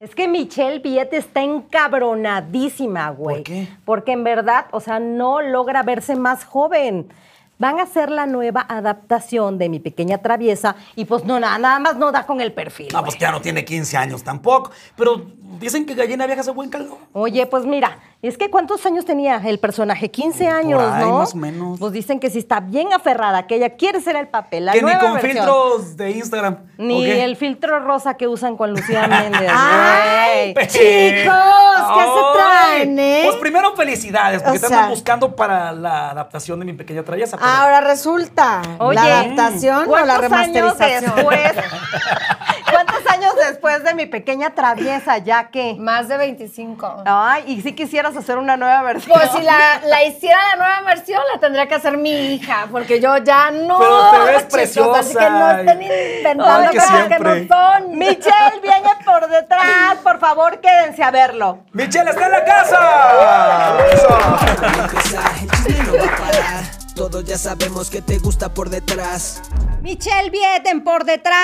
Es que Michelle Viet está encabronadísima, güey. ¿Por qué? Porque en verdad, o sea, no logra verse más joven. Van a hacer la nueva adaptación de Mi Pequeña Traviesa y pues no, nada, nada más no da con el perfil. No, pues güey. ya no tiene 15 años tampoco. Pero dicen que gallina vieja hace buen caldo. Oye, pues mira, es que ¿cuántos años tenía el personaje? 15 años, ahí, ¿no? más o menos. Pues dicen que sí está bien aferrada, que ella quiere ser el papel. La que ni con versión. filtros de Instagram. Ni el filtro rosa que usan con Lucía Méndez. ¡Ay, güey. chicos! ¿Qué se traen, eh? Pues primero felicidades, porque O te sea- andan buscando para la adaptación de Mi Pequeña Traviesa. pero- Ahora resulta, Oye, la adaptación o la ¿cuántos años remasterización. después? ¿Cuántos años después de mi pequeña traviesa, ya que? Más de 25. Ay, y si quisieras hacer una nueva versión. Pues si la, la hiciera la nueva versión, la tendría que hacer mi hija, porque yo ya no. Pero te ves chicos, preciosa. Así que no estén inventando Ay, que cosas que no son. Michelle viene por detrás, por favor, quédense a verlo. ¡Michelle está en la casa! Eso. Todos ya sabemos que te gusta por detrás. Michelle Vieten por detrás.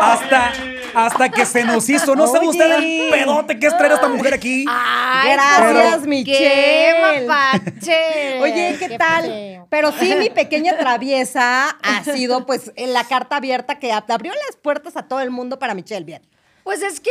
Hasta, hasta que se nos hizo. No sabe usted el pedote que es traer a esta mujer aquí. Ay, Gracias, pero Michelle. ¡Qué mapache! Oye, ¿qué, tal? Pero sí, mi pequeña traviesa ha sido pues en la carta abierta que abrió las puertas a todo el mundo para Michelle Viet. Pues es que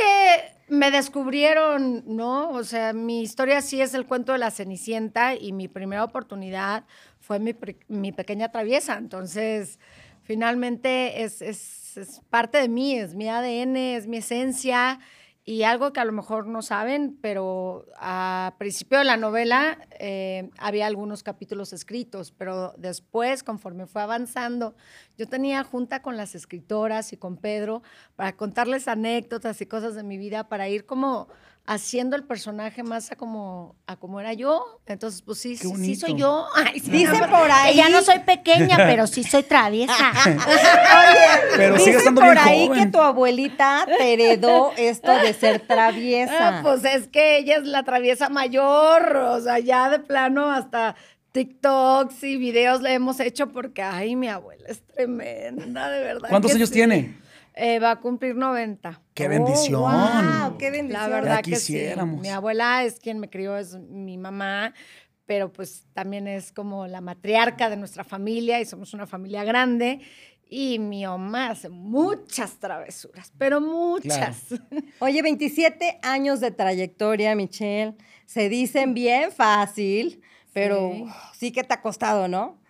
me descubrieron, ¿no? O sea, mi historia sí es el cuento de la Cenicienta y mi primera oportunidad fue mi, mi pequeña traviesa. Entonces, finalmente es, es- es parte de mí, es mi ADN, es mi esencia y algo que a lo mejor no saben, pero a principio de la novela eh, había algunos capítulos escritos, pero después, conforme fue avanzando, yo tenía junta con las escritoras y con Pedro para contarles anécdotas y cosas de mi vida, para ir como haciendo el personaje más a como, a como era yo. Entonces, pues sí, sí, sí soy yo. Ay, sí, Dicen no, por ahí- Ya no soy pequeña, pero sí soy traviesa. Oye, Pero sigue dicen por bien ahí joven. que tu abuelita te heredó esto de ser traviesa. Ah, pues es que ella es la traviesa mayor, o sea, ya de plano hasta TikToks y videos le hemos hecho porque, ay, mi abuela es tremenda, de verdad. ¿Cuántos años sí. tiene? Eh, va a cumplir 90. ¡Qué bendición! wow, Oh, qué bendición. La verdad Ya que sí. Mi abuela es quien me crió, es mi mamá, pero pues también es como la matriarca de nuestra familia y somos una familia grande. Y mi mamá hace muchas travesuras, pero muchas. Oye, 27 años de trayectoria, Michelle. Se dicen bien fácil, pero Sí. sí que te ha costado, ¿no?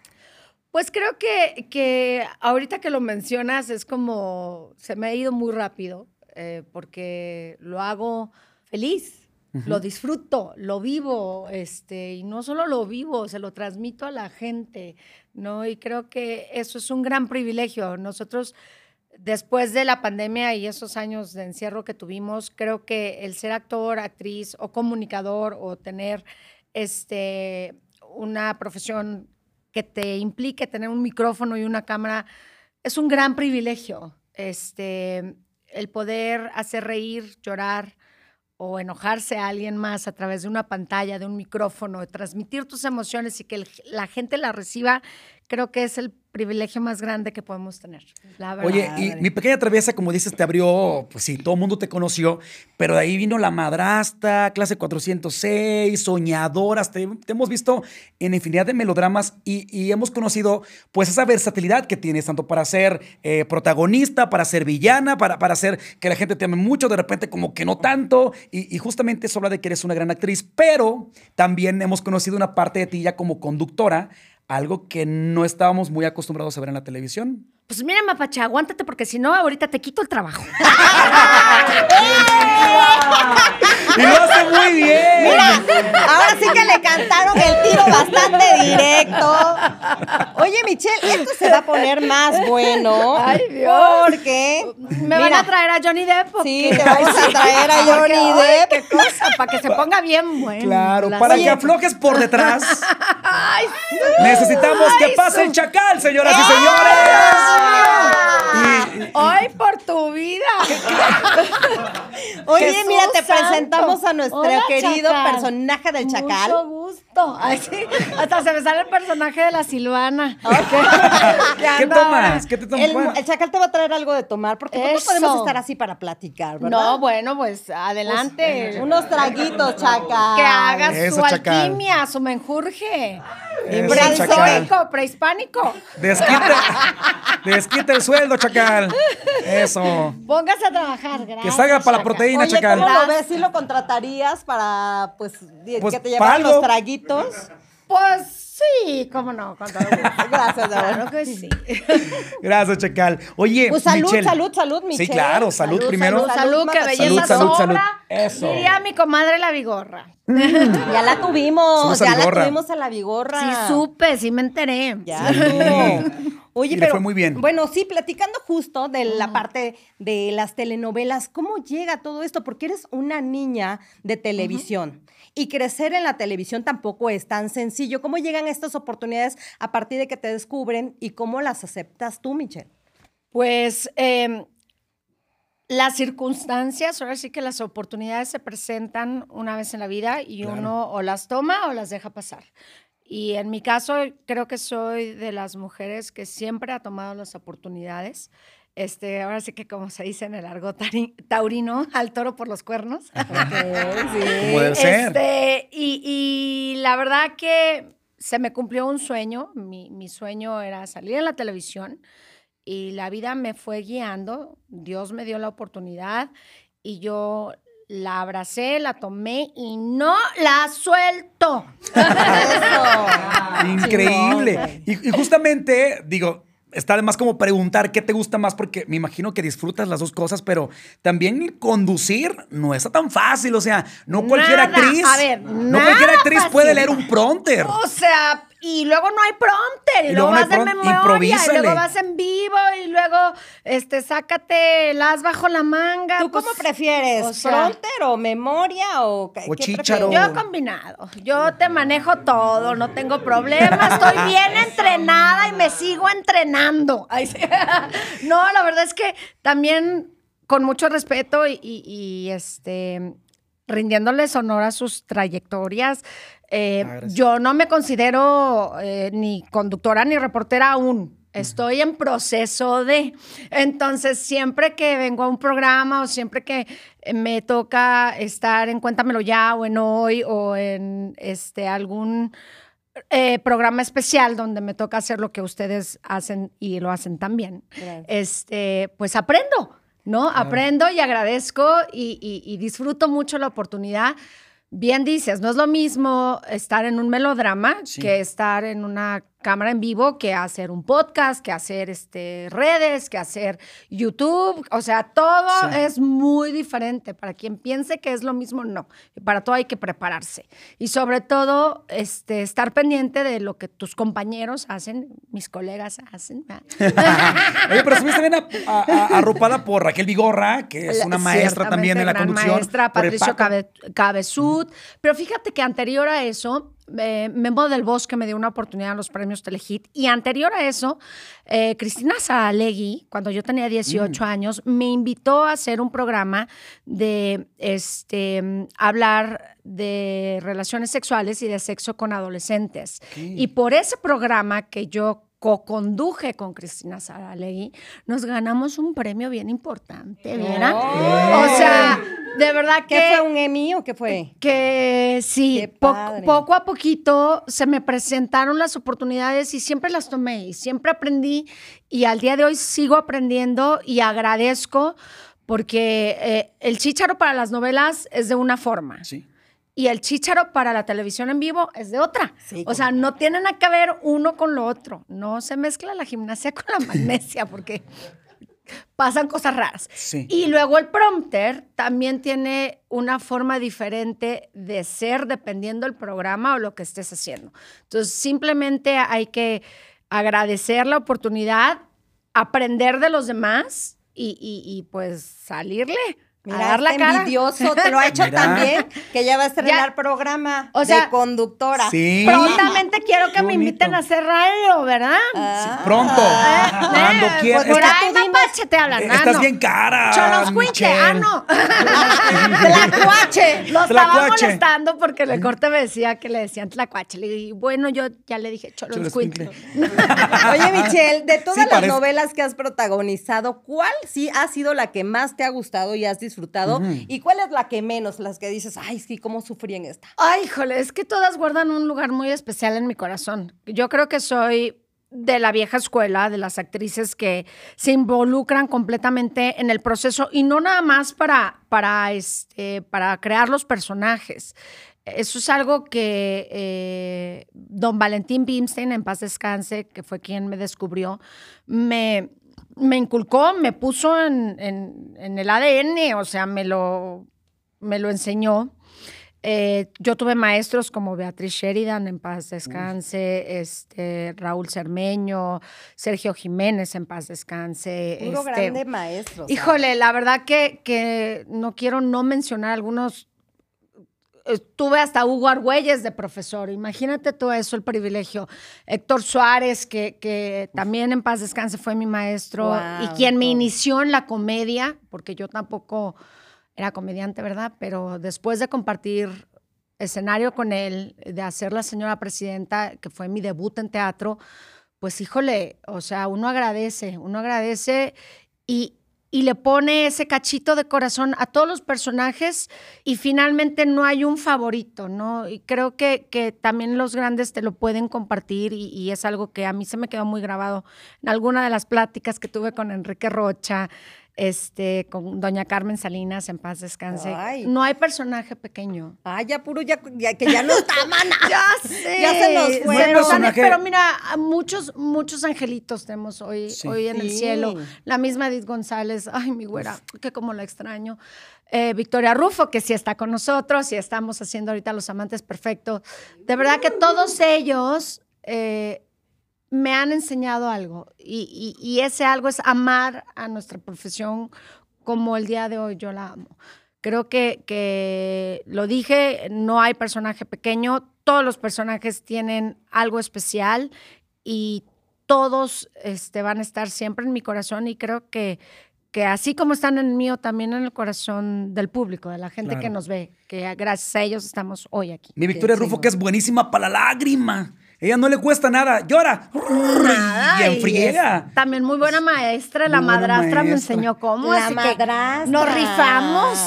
Pues creo que, que ahorita que lo mencionas es como, se me ha ido muy rápido, eh, porque lo hago feliz, lo disfruto, lo vivo, este, y no solo lo vivo, se lo transmito a la gente, ¿no? Y creo que eso es un gran privilegio. Nosotros, después de la pandemia y esos años de encierro que tuvimos, creo que el ser actor, actriz o comunicador o tener este, una profesión que te implique tener un micrófono y una cámara es un gran privilegio. Este, el poder hacer reír, llorar o enojarse a alguien más a través de una pantalla, de un micrófono, transmitir tus emociones y que la gente la reciba, creo que es el privilegio más grande que podemos tener. Oye, y mi pequeña traviesa, como dices, te abrió, pues sí, todo el mundo te conoció, pero de ahí vino la madrastra, clase 406, soñadoras, te, hemos visto en infinidad de melodramas y, y hemos conocido pues esa versatilidad que tienes, tanto para ser eh, protagonista, para ser villana, para, para hacer que la gente te ame mucho, de repente como que no tanto, y, y justamente eso habla de que eres una gran actriz, pero también hemos conocido una parte de ti ya como conductora, algo que no estábamos muy acostumbrados a ver en la televisión. Pues mira, Mapacha, aguántate porque si no, ahorita te quito el trabajo. Y lo hace muy bien. Ahora sí que le cantaron el tiro bastante directo. Oye, Michelle, esto se va a poner más bueno. Ay, Dios. Porque. ¿Me van a traer a Johnny Depp? Sí, te vamos a traer a Porque, Johnny ay, Depp. qué cosa, para que se ponga bien bueno. Claro, la para que aflojes por detrás. Ay, Necesitamos que pase su- el chacal, señoras y señores. Hoy por tu vida. Oye, Jesús mira, te santo. presentamos a nuestro Hola, querido Chacal. personaje del Chacal. Mucho gusto. Ay, sí. Hasta se me sale el personaje de la Silvana. ¿Qué anda tomas? ¿Qué te tomas? El, el Chacal te va a traer algo de tomar, porque pues, no podemos estar así para platicar, ¿verdad? No, bueno, pues adelante. Unos traguitos, Chacal. que haga Eso, su Chacal. alquimia, su menjurje. Prehistórico, prehispánico. Desquite, desquite el sueldo, chacal. Eso. Póngase a trabajar, gracias. Que salga para la proteína, Oye, Chacal. ¿cómo lo ves? ¿Sí lo contratarías para, pues, Pues, que te llevaran los traguitos? Pues sí, cómo no, con todo gusto. Gracias, de verdad. Claro que sí. Gracias, chacal. Oye, Pues salud, Michelle. salud, salud, Michelle. Sí, claro, salud, Salud, primero. salud, Salud, que mamá. belleza Salud, salud, sobra. salud. Eso. Diría mi comadre la vigorra. Ya la tuvimos, Somos ya la tuvimos a la vigorra. Sí supe, sí me enteré. Ya Sí. Oye, Y le pero fue muy bien. bueno, sí, platicando justo de la parte de las telenovelas, ¿cómo llega todo esto? Porque eres una niña de televisión y crecer en la televisión tampoco es tan sencillo. ¿Cómo llegan estas oportunidades a partir de que te descubren y cómo las aceptas tú, Michelle? Pues eh, las circunstancias, ahora sí que las oportunidades se presentan una vez en la vida y Claro. uno o las toma o las deja pasar. Y en mi caso, creo que soy de las mujeres que siempre ha tomado las oportunidades. Este, ahora sí que como se dice en el argot taurino, al toro por los cuernos. Como debe ser. Este, y, y la verdad que se me cumplió un sueño. Mi, mi sueño era salir en la televisión y la vida me fue guiando. Dios me dio la oportunidad y yo la abracé, la tomé y no la suelto. Eso. Increíble. Y, y justamente, digo, está además como preguntar qué te gusta más, porque me imagino que disfrutas las dos cosas, pero también conducir no está tan fácil. O sea, no cualquier Nada, actriz. a ver, no cualquier actriz fácil. puede leer un prompter. O sea, y luego no hay prompter, y, Y luego, luego no hay vas de memoria, y luego vas en vivo, y luego este, sácate las bajo la manga. ¿Tú pues, cómo prefieres? o sea, ¿Fronter o memoria o qué- O prefieres? Yo combinado. Yo te manejo todo, no tengo problema. Estoy bien entrenada y me sigo entrenando. Ay, sí. No, la verdad es que también con mucho respeto y, y- y, este rindiéndoles honor a sus trayectorias. Eh, Ah, yo no me considero eh, ni conductora ni reportera aún. Estoy en proceso de. Entonces, siempre que vengo a un programa o siempre que me toca estar en Cuéntamelo Ya o en Hoy o en este, algún eh, programa especial donde me toca hacer lo que ustedes hacen y lo hacen también, Gracias. este, pues aprendo, ¿no? Aprendo y agradezco y, y- y disfruto mucho la oportunidad. Bien dices, no es lo mismo estar en un melodrama Sí. que estar en una cámara en vivo, que hacer un podcast, que hacer este, redes, que hacer YouTube. O sea, todo Sí. es muy diferente. Para quien piense que es lo mismo, no. Para todo hay que prepararse. Y sobre todo, este, estar pendiente de lo que tus compañeros hacen, mis colegas hacen. Oye, pero estuviste bien arropada por Raquel Vigorra, que es una maestra también en la gran conducción. Maestra, Patricio. Cabe- Cabezud. Pero fíjate que anterior a eso, eh, Memo del Bosque me dio una oportunidad en los premios Telehit. Y anterior a eso, eh, Cristina Saralegui, cuando yo tenía 18 años, me invitó a hacer un programa de este, mm, hablar de relaciones sexuales y de sexo con adolescentes. Y por ese programa que yo co-conduje con Cristina Saralegui, nos ganamos un premio bien importante, ¿vieran? Oh. O sea, de verdad que... ¿Qué fue un Emmy o qué fue? Que sí, po- poco a poquito se me presentaron las oportunidades y siempre las tomé y siempre aprendí y al día de hoy sigo aprendiendo y agradezco porque eh, el chícharo para las novelas es de una forma Sí. y el chícharo para la televisión en vivo es de otra. Sí, o sea, no tienen nada que ver uno con lo otro. No se mezcla la gimnasia con la magnesia porque pasan cosas raras. Sí. Y luego el prompter también tiene una forma diferente de ser dependiendo del programa o lo que estés haciendo. Entonces, simplemente hay que agradecer la oportunidad, aprender de los demás y, y- y, pues salirle. a Mira, dar la este cara. envidioso te lo ha hecho Mira. también, que ya va a estrenar Ya. programa O sea, de conductora. Sí. Prontamente quiero que Qué me bonito. inviten a hacer radio, ¿verdad? Ah. Pronto. Ah, Cuando eh, quieras. pues, Es que Tlacuache te hablan. ah, Estás no. bien cara. Choloscuincle, Michelle. ah, no. Tlacuache. Lo estaba molestando porque el corte me decía que le decían tlacuache. Le dije, bueno, yo ya le dije choloscuincle. Oye, Michelle, de todas Sí, las parece- novelas que has protagonizado, ¿cuál sí ha sido la que más te ha gustado y has disfrutado? ¿Y cuál es la que menos? Las que dices, ay, sí, cómo sufrí en esta. Ay, híjole, es que todas guardan un lugar muy especial en mi corazón. Yo creo que soy de la vieja escuela, de las actrices que se involucran completamente en el proceso y no nada más para, para, este, para crear los personajes. Eso es algo que eh, don Valentín Bimstein, en paz descanse, que fue quien me descubrió, me, me inculcó, me puso en, en- en el ADN, o sea, me lo, me lo enseñó. Eh, yo tuve maestros como Beatriz Sheridan, en paz descanse, este, Raúl Cermeño, Sergio Jiménez, en paz descanse. Puro este, grande maestro. Híjole, la verdad que, que no quiero no mencionar algunos. eh, Tuve hasta Hugo Argüelles de profesor. Imagínate todo eso, el privilegio. Héctor Suárez, que, que también en paz descanse fue mi maestro Guau, y quien me inició en la comedia, porque yo tampoco era comediante, ¿verdad? Pero después de compartir escenario con él, de hacer La Señora Presidenta, que fue mi debut en teatro, pues híjole, o sea, uno agradece, uno agradece y, y le pone ese cachito de corazón a todos los personajes y finalmente no hay un favorito, ¿no? Y creo que, que también los grandes te lo pueden compartir y, y es algo que a mí se me quedó muy grabado en alguna de las pláticas que tuve con Enrique Rocha, este, con doña Carmen Salinas, en paz descanse. Ay. No hay personaje pequeño. Ay, ya puro, ya, ya- que ya no está, mana. Ya sé. Ya se nos fue. Personaje- Pero mira, muchos, muchos angelitos tenemos hoy, Sí. hoy en el cielo. La misma Edith González, ay, mi güera, que como la extraño. Eh, Victoria Rufo, que sí está con nosotros y estamos haciendo ahorita Los Amantes Perfectos. De verdad que todos ellos eh, me han enseñado algo y, y- y ese algo es amar a nuestra profesión como el día de hoy yo la amo. Creo que, que lo dije, no hay personaje pequeño, todos los personajes tienen algo especial y todos este, van a estar siempre en mi corazón y creo que, que así como están en el mío, también en el corazón del público, de la gente Claro. que nos ve, que gracias a ellos estamos hoy aquí. Mi Victoria Rufo, que es buenísima para la lágrima. Ella no le cuesta nada. Llora. Nada, Y enfriega. también muy buena maestra, la buena madrastra me enseñó cómo. La así que madrastra. Nos rifamos.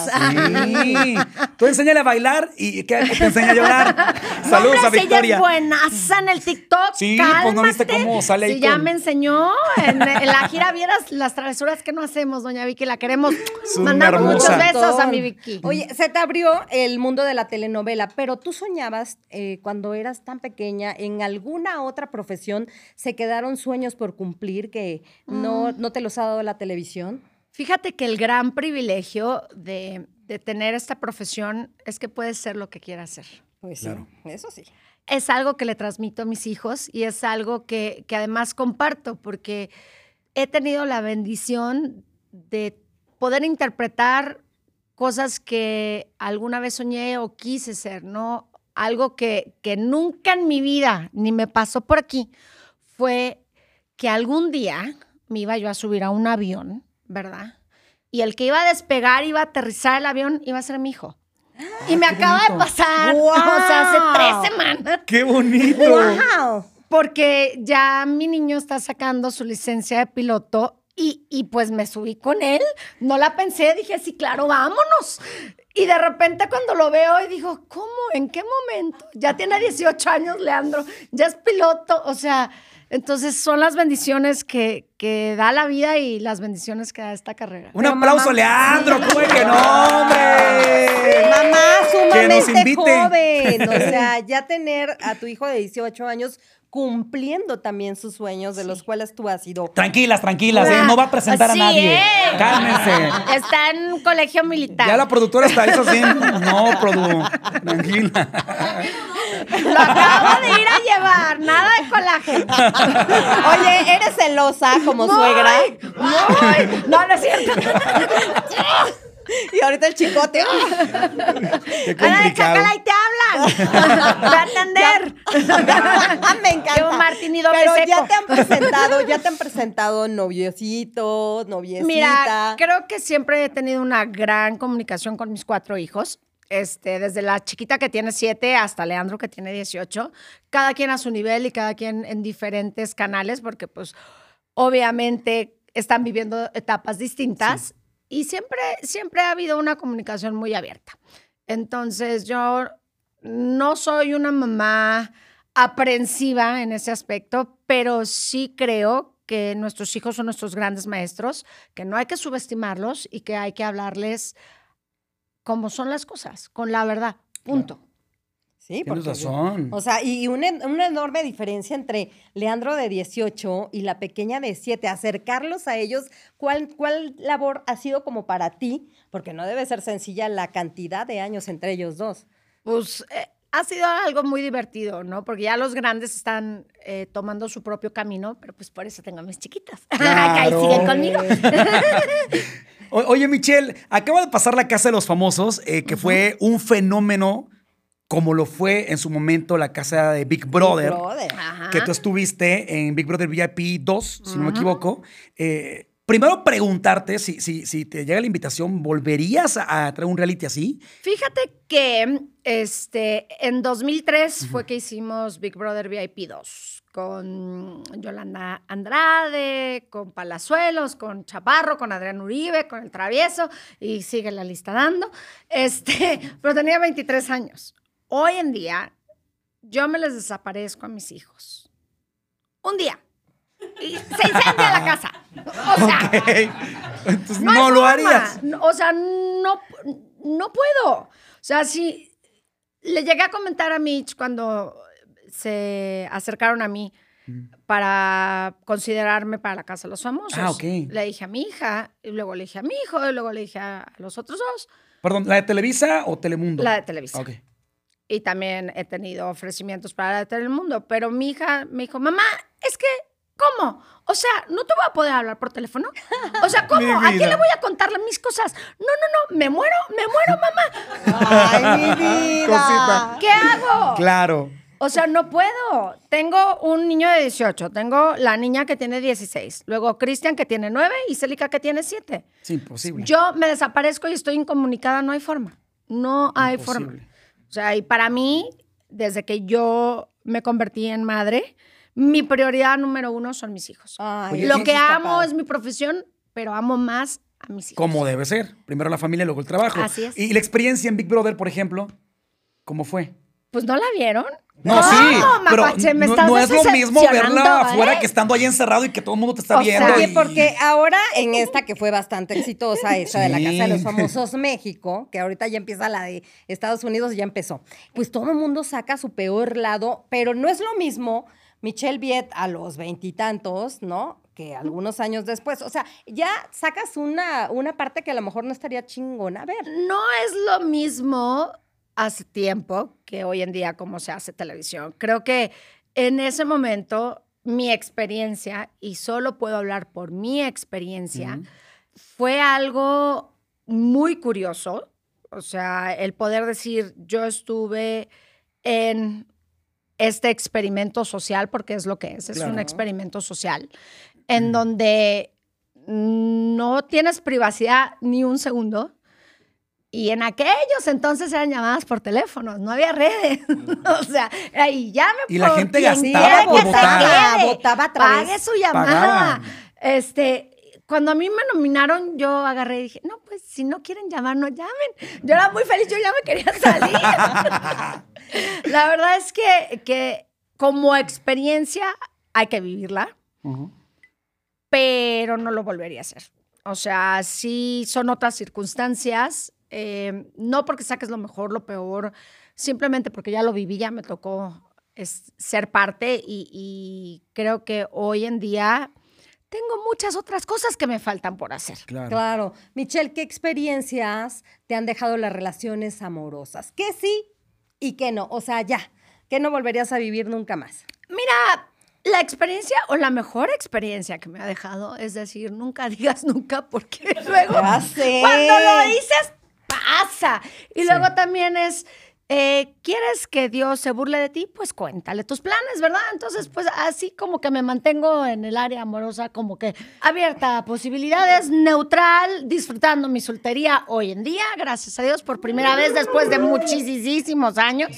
Sí. Tú enséñale a bailar y que te enseña a llorar. Saludos Hombre, a Victoria. Ella es buenaza en el TikTok. Sí, pues, ¿no viste cálmate. cómo sale ahí Sí, ya me enseñó. En, en la gira vieras las travesuras que no hacemos, doña Vicky. La queremos. Mandamos muchos besos a mi Vicky. Oye, se te abrió el mundo de la telenovela, pero tú soñabas eh, cuando eras tan pequeña en alguna otra profesión, se quedaron sueños por cumplir que no, Mm. no te los ha dado la televisión. Fíjate que el gran privilegio de, de tener esta profesión es que puedes ser lo que quieras ser. Pues Claro. sí, eso sí. es algo que le transmito a mis hijos y es algo que, que además comparto porque he tenido la bendición de poder interpretar cosas que alguna vez soñé o quise ser, ¿no? Algo que, que nunca en mi vida ni me pasó por aquí fue que algún día me iba yo a subir a un avión, ¿verdad? Y el que iba a despegar, iba a aterrizar el avión, iba a ser mi hijo. Y me acaba de pasar, ¡Guau! o sea, hace tres semanas, ¡Qué bonito! ¡Wow! porque ya mi niño está sacando su licencia de piloto y, y pues me subí con él. No la pensé, dije, sí, claro, vámonos. Y de repente cuando lo veo y digo, ¿cómo? ¿En qué momento? Ya tiene 18 años, Leandro, ya es piloto, o sea, entonces son las bendiciones que, que da la vida y las bendiciones que da esta carrera. Un Pero aplauso, mamá- Leandro. ¿Cómo es que no, hombre? Mamá Que nos sumamente invite. joven. O sea, ya tener a tu hijo de 18 años cumpliendo también sus sueños, de los cuales tú has sido. Tranquilas, tranquilas, ¿eh? no va a presentar Sí, a nadie. ¿eh? Cálmense. Está en un colegio militar. Ya la productora está eso sí. No, produ. Tranquila. Lo acabo de ir a llevar, nada de colágeno. Oye, ¿eres celosa como Muy, suegra? muy. No, no es cierto. Y ahorita el chicote. Qué Ana de complicado. Chacala y te hablan. Va a atender. Me encanta. Llevo martini doble Pero seco. ya te han presentado, ya te han presentado noviecitos, noviecita. Mira, creo que siempre he tenido una gran comunicación con mis cuatro hijos. Este, desde la chiquita que tiene siete hasta Leandro que tiene 18, cada quien a su nivel y cada quien en diferentes canales, porque pues obviamente están viviendo etapas distintas y siempre, siempre ha habido una comunicación muy abierta. Entonces yo no soy una mamá aprensiva en ese aspecto, pero sí creo que nuestros hijos son nuestros grandes maestros, que no hay que subestimarlos y que hay que hablarles como son las cosas, con la verdad. Punto. Sí, Tienes porque- razón. O sea, y una, una enorme diferencia entre Leandro de 18 y la pequeña de 7. Acercarlos a ellos, ¿cuál, ¿cuál labor ha sido como para ti? Porque no debe ser sencilla la cantidad de años entre ellos dos. Pues eh, ha sido algo muy divertido, ¿no? Porque ya los grandes están eh, tomando su propio camino, pero pues por eso tengo a mis chiquitas. que ahí Claro. siguen conmigo. O- oye, Michelle, acaba de pasar la Casa de los Famosos, eh, que fue un fenómeno como lo fue en su momento la casa de Big Brother. Brother. Ajá. que tú estuviste en Big Brother VIP 2, si no me equivoco. Eh, primero preguntarte si, si, si te llega la invitación, ¿volverías a, a traer un reality así? Fíjate que este, en 2003 fue que hicimos Big Brother VIP 2 con Yolanda Andrade, con Palazuelos, con Chaparro, con Adrián Uribe, con El Travieso y sigue la lista dando. Este, pero tenía 23 años. Hoy en día yo me les desaparezco a mis hijos. Un día. Y se incendia la casa. O sea, Entonces no, lo forma. harías. O sea, no, no puedo. O sea, si le llegué a comentar a Mitch cuando se acercaron a mí para considerarme para la Casa de los Famosos. Ah, ok. Le dije a mi hija, y luego le dije a mi hijo, y luego le dije a los otros dos, Perdón, ¿la de Televisa o Telemundo? la de Televisa. Ok. Y también he tenido ofrecimientos para la de Telemundo. Pero mi hija me dijo, mamá, es que, ¿cómo? O sea, ¿no te voy a poder hablar por teléfono? O sea, ¿cómo? ¿A quién le voy a contarle mis cosas? No, no, no, me muero, me muero, mamá. Ay, mi vida. Cosita. ¿Qué hago? Claro. O sea, no puedo. Tengo un niño de 18, tengo la niña que tiene 16, luego Cristian que tiene 9 y Celica que tiene 7. Es imposible. Yo me desaparezco y estoy incomunicada, no hay forma. No hay forma. Imposible. O sea, y para mí, desde que yo me convertí en madre, mi prioridad número uno son mis hijos. Ay, Oye, Lo que amo es mi profesión, pero amo más a mis hijos. Como debe ser. Primero la familia, luego el trabajo. Así es. Y la experiencia en Big Brother, por ejemplo, ¿cómo fue? Pues no la vieron. No, sí, pero Mapache, me no, no es lo mismo verla decepcionando, afuera ¿eh? que estando ahí encerrado y que todo el mundo te está O sea, viendo. Oye, y- porque ahora en esta que fue bastante exitosa, esa de la. Casa de los Famosos México, que ahorita ya empieza la de Estados Unidos, ya empezó. Pues todo el mundo saca su peor lado, pero no es lo mismo Michelle Viet a los veintitantos, ¿no? Que algunos años después. O sea, ya sacas una, una parte que a lo mejor no estaría chingona. A ver. No es lo mismo hace tiempo que hoy en día como se hace televisión. Creo que en ese momento mi experiencia, y solo puedo hablar por mi experiencia, fue algo muy curioso. O sea, el poder decir, yo estuve en este experimento social, porque es lo que es, es un experimento social, en donde no tienes privacidad ni un segundo. Y en aquellos entonces eran llamadas por teléfono, no había redes. o sea, ahí llame Y la gente gastaba por votar. Votaba a través- Pague su llamada. Pagaban. Este, cuando a mí me nominaron, yo agarré y dije, no, pues si no quieren llamar, no llamen. Yo era muy feliz, yo ya me quería salir. la verdad es que, que como experiencia hay que vivirla pero no lo volvería a hacer. O sea, sí son otras circunstancias, eh, no porque saques lo mejor, lo peor, simplemente porque ya lo viví, ya me tocó es, ser parte y, y creo que hoy en día tengo muchas otras cosas que me faltan por hacer. Claro. Claro. Michelle, ¿qué experiencias te han dejado las relaciones amorosas? ¿Qué sí y qué no? O sea, ya, que no volverías a vivir nunca más. Mira, la experiencia o la mejor experiencia que me ha dejado es decir, nunca digas nunca porque luego Ya sé. cuando lo dices pasa. Y luego también es eh, ¿quieres que Dios se burle de ti? Pues cuéntale tus planes, ¿verdad? Entonces, pues así como que me mantengo en el área amorosa, como que abierta a posibilidades, neutral, disfrutando mi soltería hoy en día, gracias a Dios, por primera vez después de muchísimos años.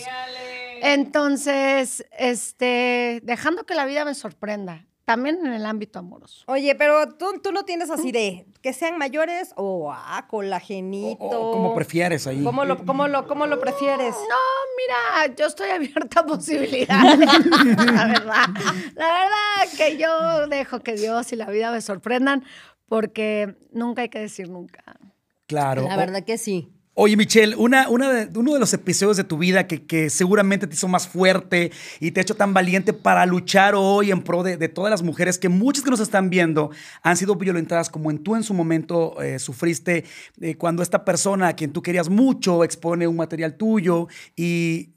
Entonces, este, dejando que la vida me sorprenda, también en el ámbito amoroso. Oye, pero tú, tú no tienes así de que sean mayores o ah, colagenito. O- o como prefieres ahí. ¿Cómo lo, cómo lo, cómo lo prefieres? No, mira, yo estoy abierta a posibilidades. la verdad. La verdad que yo dejo que Dios y la vida me sorprendan porque nunca hay que decir nunca. Claro. La verdad que sí. Oye, Michelle, una, una de- uno de los episodios de tu vida que, que seguramente te hizo más fuerte y te ha hecho tan valiente para luchar hoy en pro de, de todas las mujeres que muchas que nos están viendo han sido violentadas como en tú en su momento eh, sufriste eh, cuando esta persona a quien tú querías mucho expone un material tuyo y...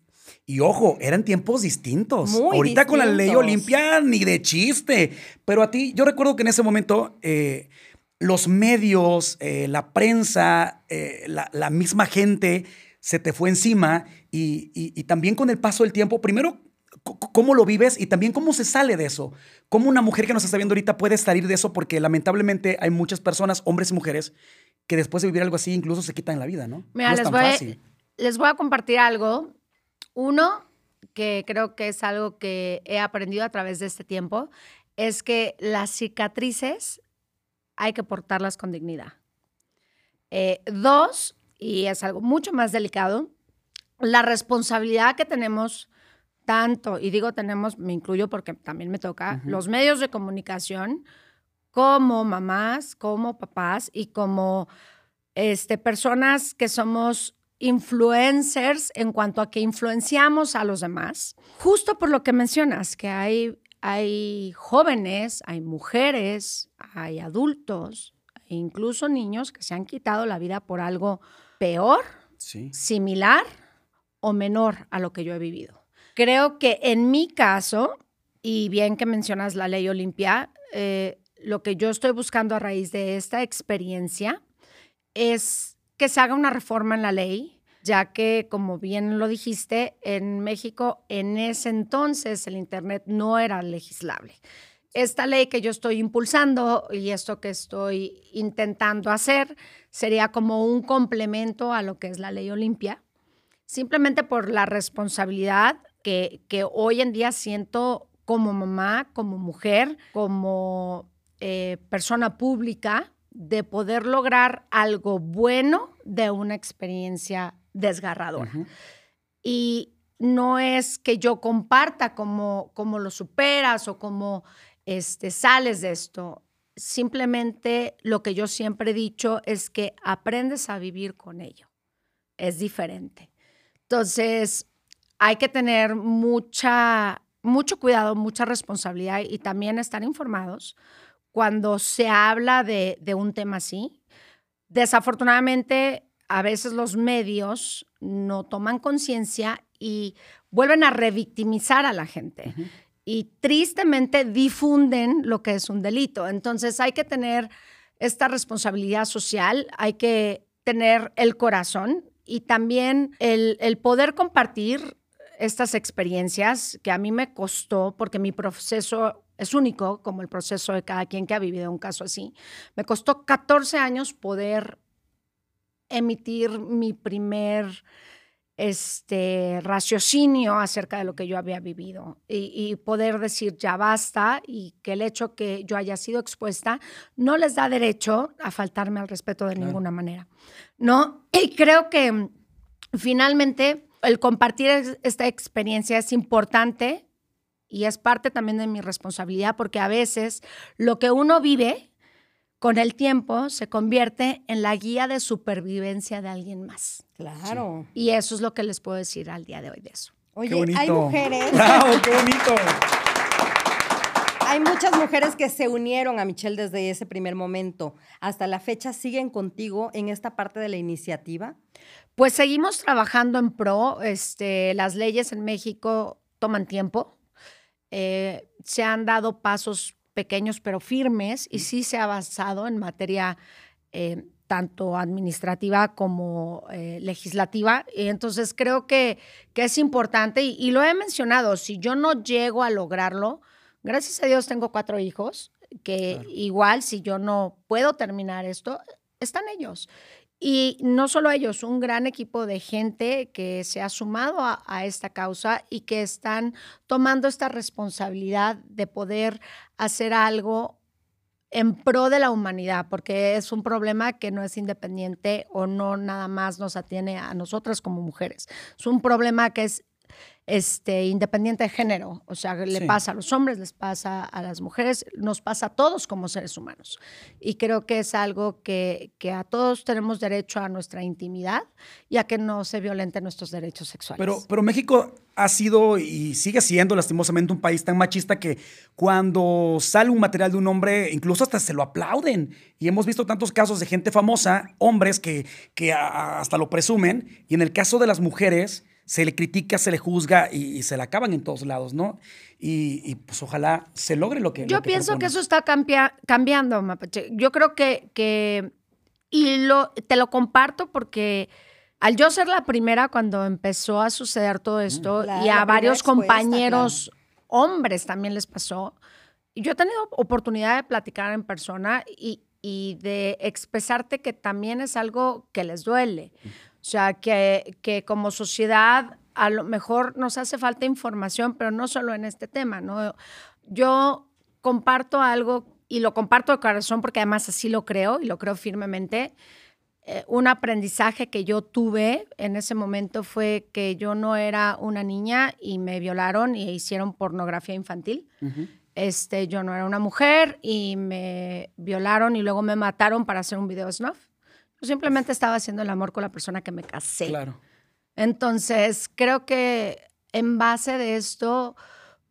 Y ojo, eran tiempos distintos. Muy Ahorita con la ley. Olimpia ni de chiste. Pero a ti, yo recuerdo que en ese momento eh, los medios, eh, la prensa, eh, la, la misma gente se te fue encima y, y- y también con el paso del tiempo, primero, ¿cómo lo vives? Y también cómo se sale de eso. ¿Cómo una mujer que nos está viendo ahorita puede salir de eso? Porque lamentablemente hay muchas personas, hombres y mujeres, que después de vivir algo así incluso se quitan la vida, ¿no? Mira, no les, voy, fácil. les voy a compartir algo. Uno, que creo que es algo que he aprendido a través de este tiempo, es que las cicatrices hay que portarlas con dignidad. Eh, dos, y es algo mucho más delicado, la responsabilidad que tenemos tanto, y digo tenemos, me incluyo porque también me toca, los medios de comunicación como mamás, como papás y como este, personas que somos influencers en cuanto a que influenciamos a los demás, justo por lo que mencionas, que hay, hay jóvenes, hay mujeres, hay adultos, e incluso niños que se han quitado la vida por algo peor, Sí. similar o menor a lo que yo he vivido. Creo que en mi caso, y bien que mencionas la ley Olimpia, eh, lo que yo estoy buscando a raíz de esta experiencia es que se haga una reforma en la ley, ya que, como bien lo dijiste, en México en ese entonces el Internet no era legislable. Esta ley que yo estoy impulsando y esto que estoy intentando hacer sería como un complemento a lo que es la ley Olimpia, simplemente por la responsabilidad que, que hoy en día siento como mamá, como mujer, como eh, persona pública, de poder lograr algo bueno de una experiencia desgarradora. Y no es que yo comparta cómo, cómo lo superas o cómo este, sales de esto. Simplemente lo que yo siempre he dicho es que aprendes a vivir con ello. Es diferente. Entonces, hay que tener mucha, mucho cuidado, mucha responsabilidad y también estar informados cuando se habla de, de un tema así. Desafortunadamente, a veces los medios no toman conciencia y vuelven a revictimizar a la gente. Y tristemente difunden lo que es un delito. Entonces hay que tener esta responsabilidad social, hay que tener el corazón y también el, el poder compartir estas experiencias que a mí me costó, porque mi proceso es único, como el proceso de cada quien que ha vivido un caso así. Me costó 14 años poder emitir mi primer este, raciocinio acerca de lo que yo había vivido y, y poder decir ya basta y que el hecho que yo haya sido expuesta no les da derecho a faltarme al respeto de ninguna manera. ¿No? Y creo que finalmente el compartir es- esta experiencia es importante y es parte también de mi responsabilidad porque a veces lo que uno vive con el tiempo se convierte en la guía de supervivencia de alguien más. Claro. Y eso es lo que les puedo decir al día de hoy de eso. Oye, Qué bonito. hay mujeres, ¡Bravo, qué bonito! hay muchas mujeres que se unieron a Michelle desde ese primer momento. Hasta la fecha siguen contigo en esta parte de la iniciativa. Pues seguimos trabajando en pro. Este, las leyes en México toman tiempo. Eh, se han dado pasos pequeños pero firmes y sí se ha avanzado en materia eh, tanto administrativa como eh, legislativa. Y entonces creo que, que es importante, y, y lo he mencionado, si yo no llego a lograrlo, gracias a Dios tengo cuatro hijos, que igual si yo no puedo terminar esto, están ellos. Y no solo ellos, un gran equipo de gente que se ha sumado a, esta causa y que están tomando esta responsabilidad de poder hacer algo en pro de la humanidad, porque es un problema que no es independiente o no nada más nos atiene a nosotras como mujeres. Es un problema que es este, independiente de género. O sea, le Sí. pasa a los hombres, les pasa a las mujeres, nos pasa a todos como seres humanos. Y creo que es algo que, que a todos tenemos derecho a nuestra intimidad y a que no se violenten nuestros derechos sexuales. Pero, pero México ha sido y sigue siendo lastimosamente un país tan machista que cuando sale un material de un hombre, incluso hasta se lo aplauden. Y hemos visto tantos casos de gente famosa, hombres que, que hasta lo presumen. Y en el caso de las mujeres, se le critica, se le juzga y, y se la acaban en todos lados, ¿no? Y, y, pues ojalá se logre lo que. Yo lo que pienso que eso está cambia- cambiando, Mapache. Yo creo que, que y lo, te lo comparto porque al yo ser la primera cuando empezó a suceder todo esto Claro, y a varios compañeros hombres también les pasó, y yo he tenido oportunidad de platicar en persona y, y de expresarte que también es algo que les duele. O sea, que, que como sociedad a lo mejor nos hace falta información, pero no solo en este tema, ¿no? Yo comparto algo y lo comparto de corazón porque además así lo creo y lo creo firmemente. Eh, un aprendizaje que yo tuve en ese momento fue que yo no era una niña y me violaron y hicieron pornografía infantil. Este, yo no era una mujer y me violaron y luego me mataron para hacer un video snuff. Yo simplemente estaba haciendo el amor con la persona que me casé. Claro. Entonces, creo que en base de esto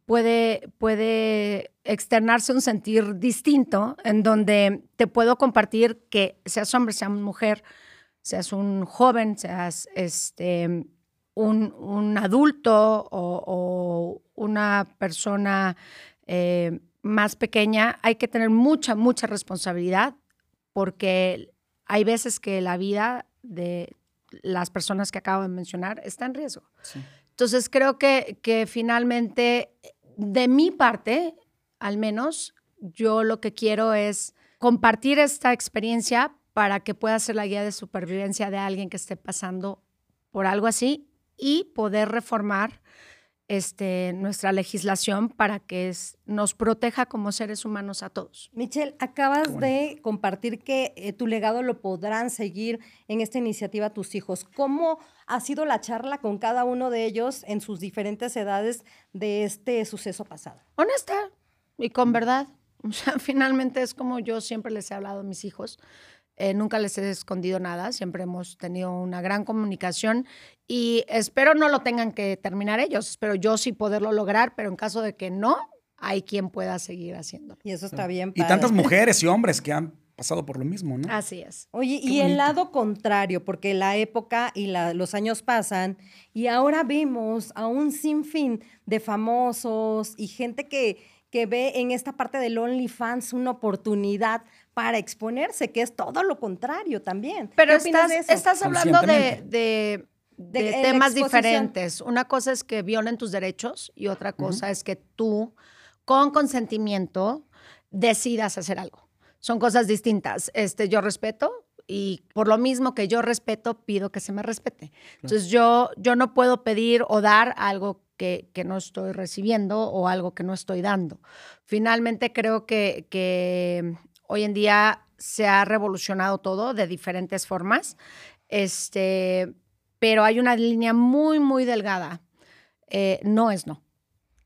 puede, puede externarse un sentir distinto en donde te puedo compartir que seas hombre, seas mujer, seas un joven, seas este, un, un adulto o, o una persona eh, más pequeña, hay que tener mucha, mucha responsabilidad porque hay veces que la vida de las personas que acabo de mencionar está en riesgo. Sí. Entonces creo que, que finalmente, de mi parte, al menos, yo lo que quiero es compartir esta experiencia para que pueda ser la guía de supervivencia de alguien que esté pasando por algo así y poder reformar este, nuestra legislación para que es- nos proteja como seres humanos a todos. Michelle, acabas de compartir que eh, tu legado lo podrán seguir en esta iniciativa tus hijos. ¿Cómo ha sido la charla con cada uno de ellos en sus diferentes edades de este suceso pasado? honesta y con verdad. O sea, finalmente es como yo siempre les he hablado a mis hijos. Eh, nunca les he escondido nada, siempre hemos tenido una gran comunicación y espero no lo tengan que terminar ellos, espero yo sí poderlo lograr, pero en caso de que no, hay quien pueda seguir haciéndolo. Y eso está bien. Y padre. tantas mujeres y hombres que han pasado por lo mismo, ¿no? Así es. Oye, Qué y el bonito. lado contrario, porque la época y la- los años pasan y ahora vemos a un sinfín de famosos y gente que, que ve en esta parte del OnlyFans una oportunidad para exponerse, que es todo lo contrario también. Pero ¿Qué estás, de eso? estás hablando de, de- De- de la temas diferentes. Una cosa es que violen tus derechos y otra cosa es que tú, con consentimiento, decidas hacer algo. Son cosas distintas. Este, yo respeto y por lo mismo que yo respeto, pido que se me respete. Entonces yo, yo no puedo pedir o dar algo que, que no estoy recibiendo o algo que no estoy dando. Finalmente creo que, que hoy en día se ha revolucionado todo de diferentes formas, este, pero hay una línea muy, muy delgada. Eh, no es no.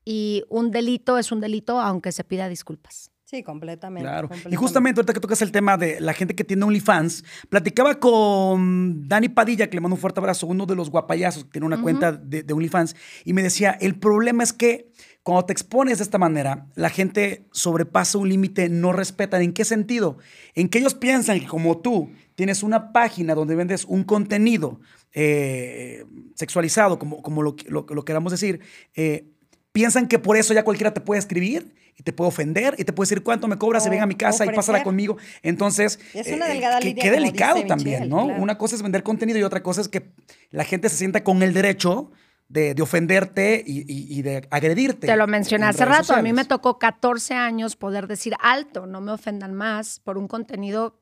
Y un delito es un delito aunque se pida disculpas. Sí, completamente. Claro. Y justamente ahorita que tocas el tema de la gente que tiene OnlyFans, platicaba con Dani Padilla, que le mando un fuerte abrazo, uno de los guapayazos que tiene una cuenta de, de OnlyFans, y me decía, el problema es que cuando te expones de esta manera, la gente sobrepasa un límite, no respetan. ¿En qué sentido? En que ellos piensan que como tú tienes una página donde vendes un contenido eh, sexualizado, como, como lo, lo, lo queramos decir, eh, piensan que por eso ya cualquiera te puede escribir y te puede ofender y te puede decir cuánto me cobras, se O ven a mi casa y pásala conmigo. Entonces, Es una delgada qué- línea, qué delicado también, Michelle, ¿no? claro. Una cosa es vender contenido y otra cosa es que la gente se sienta con el derecho de, de ofenderte y, y- y de agredirte. Te lo mencioné en hace rato. A mí me tocó 14 años poder decir alto, no me ofendan más por un contenido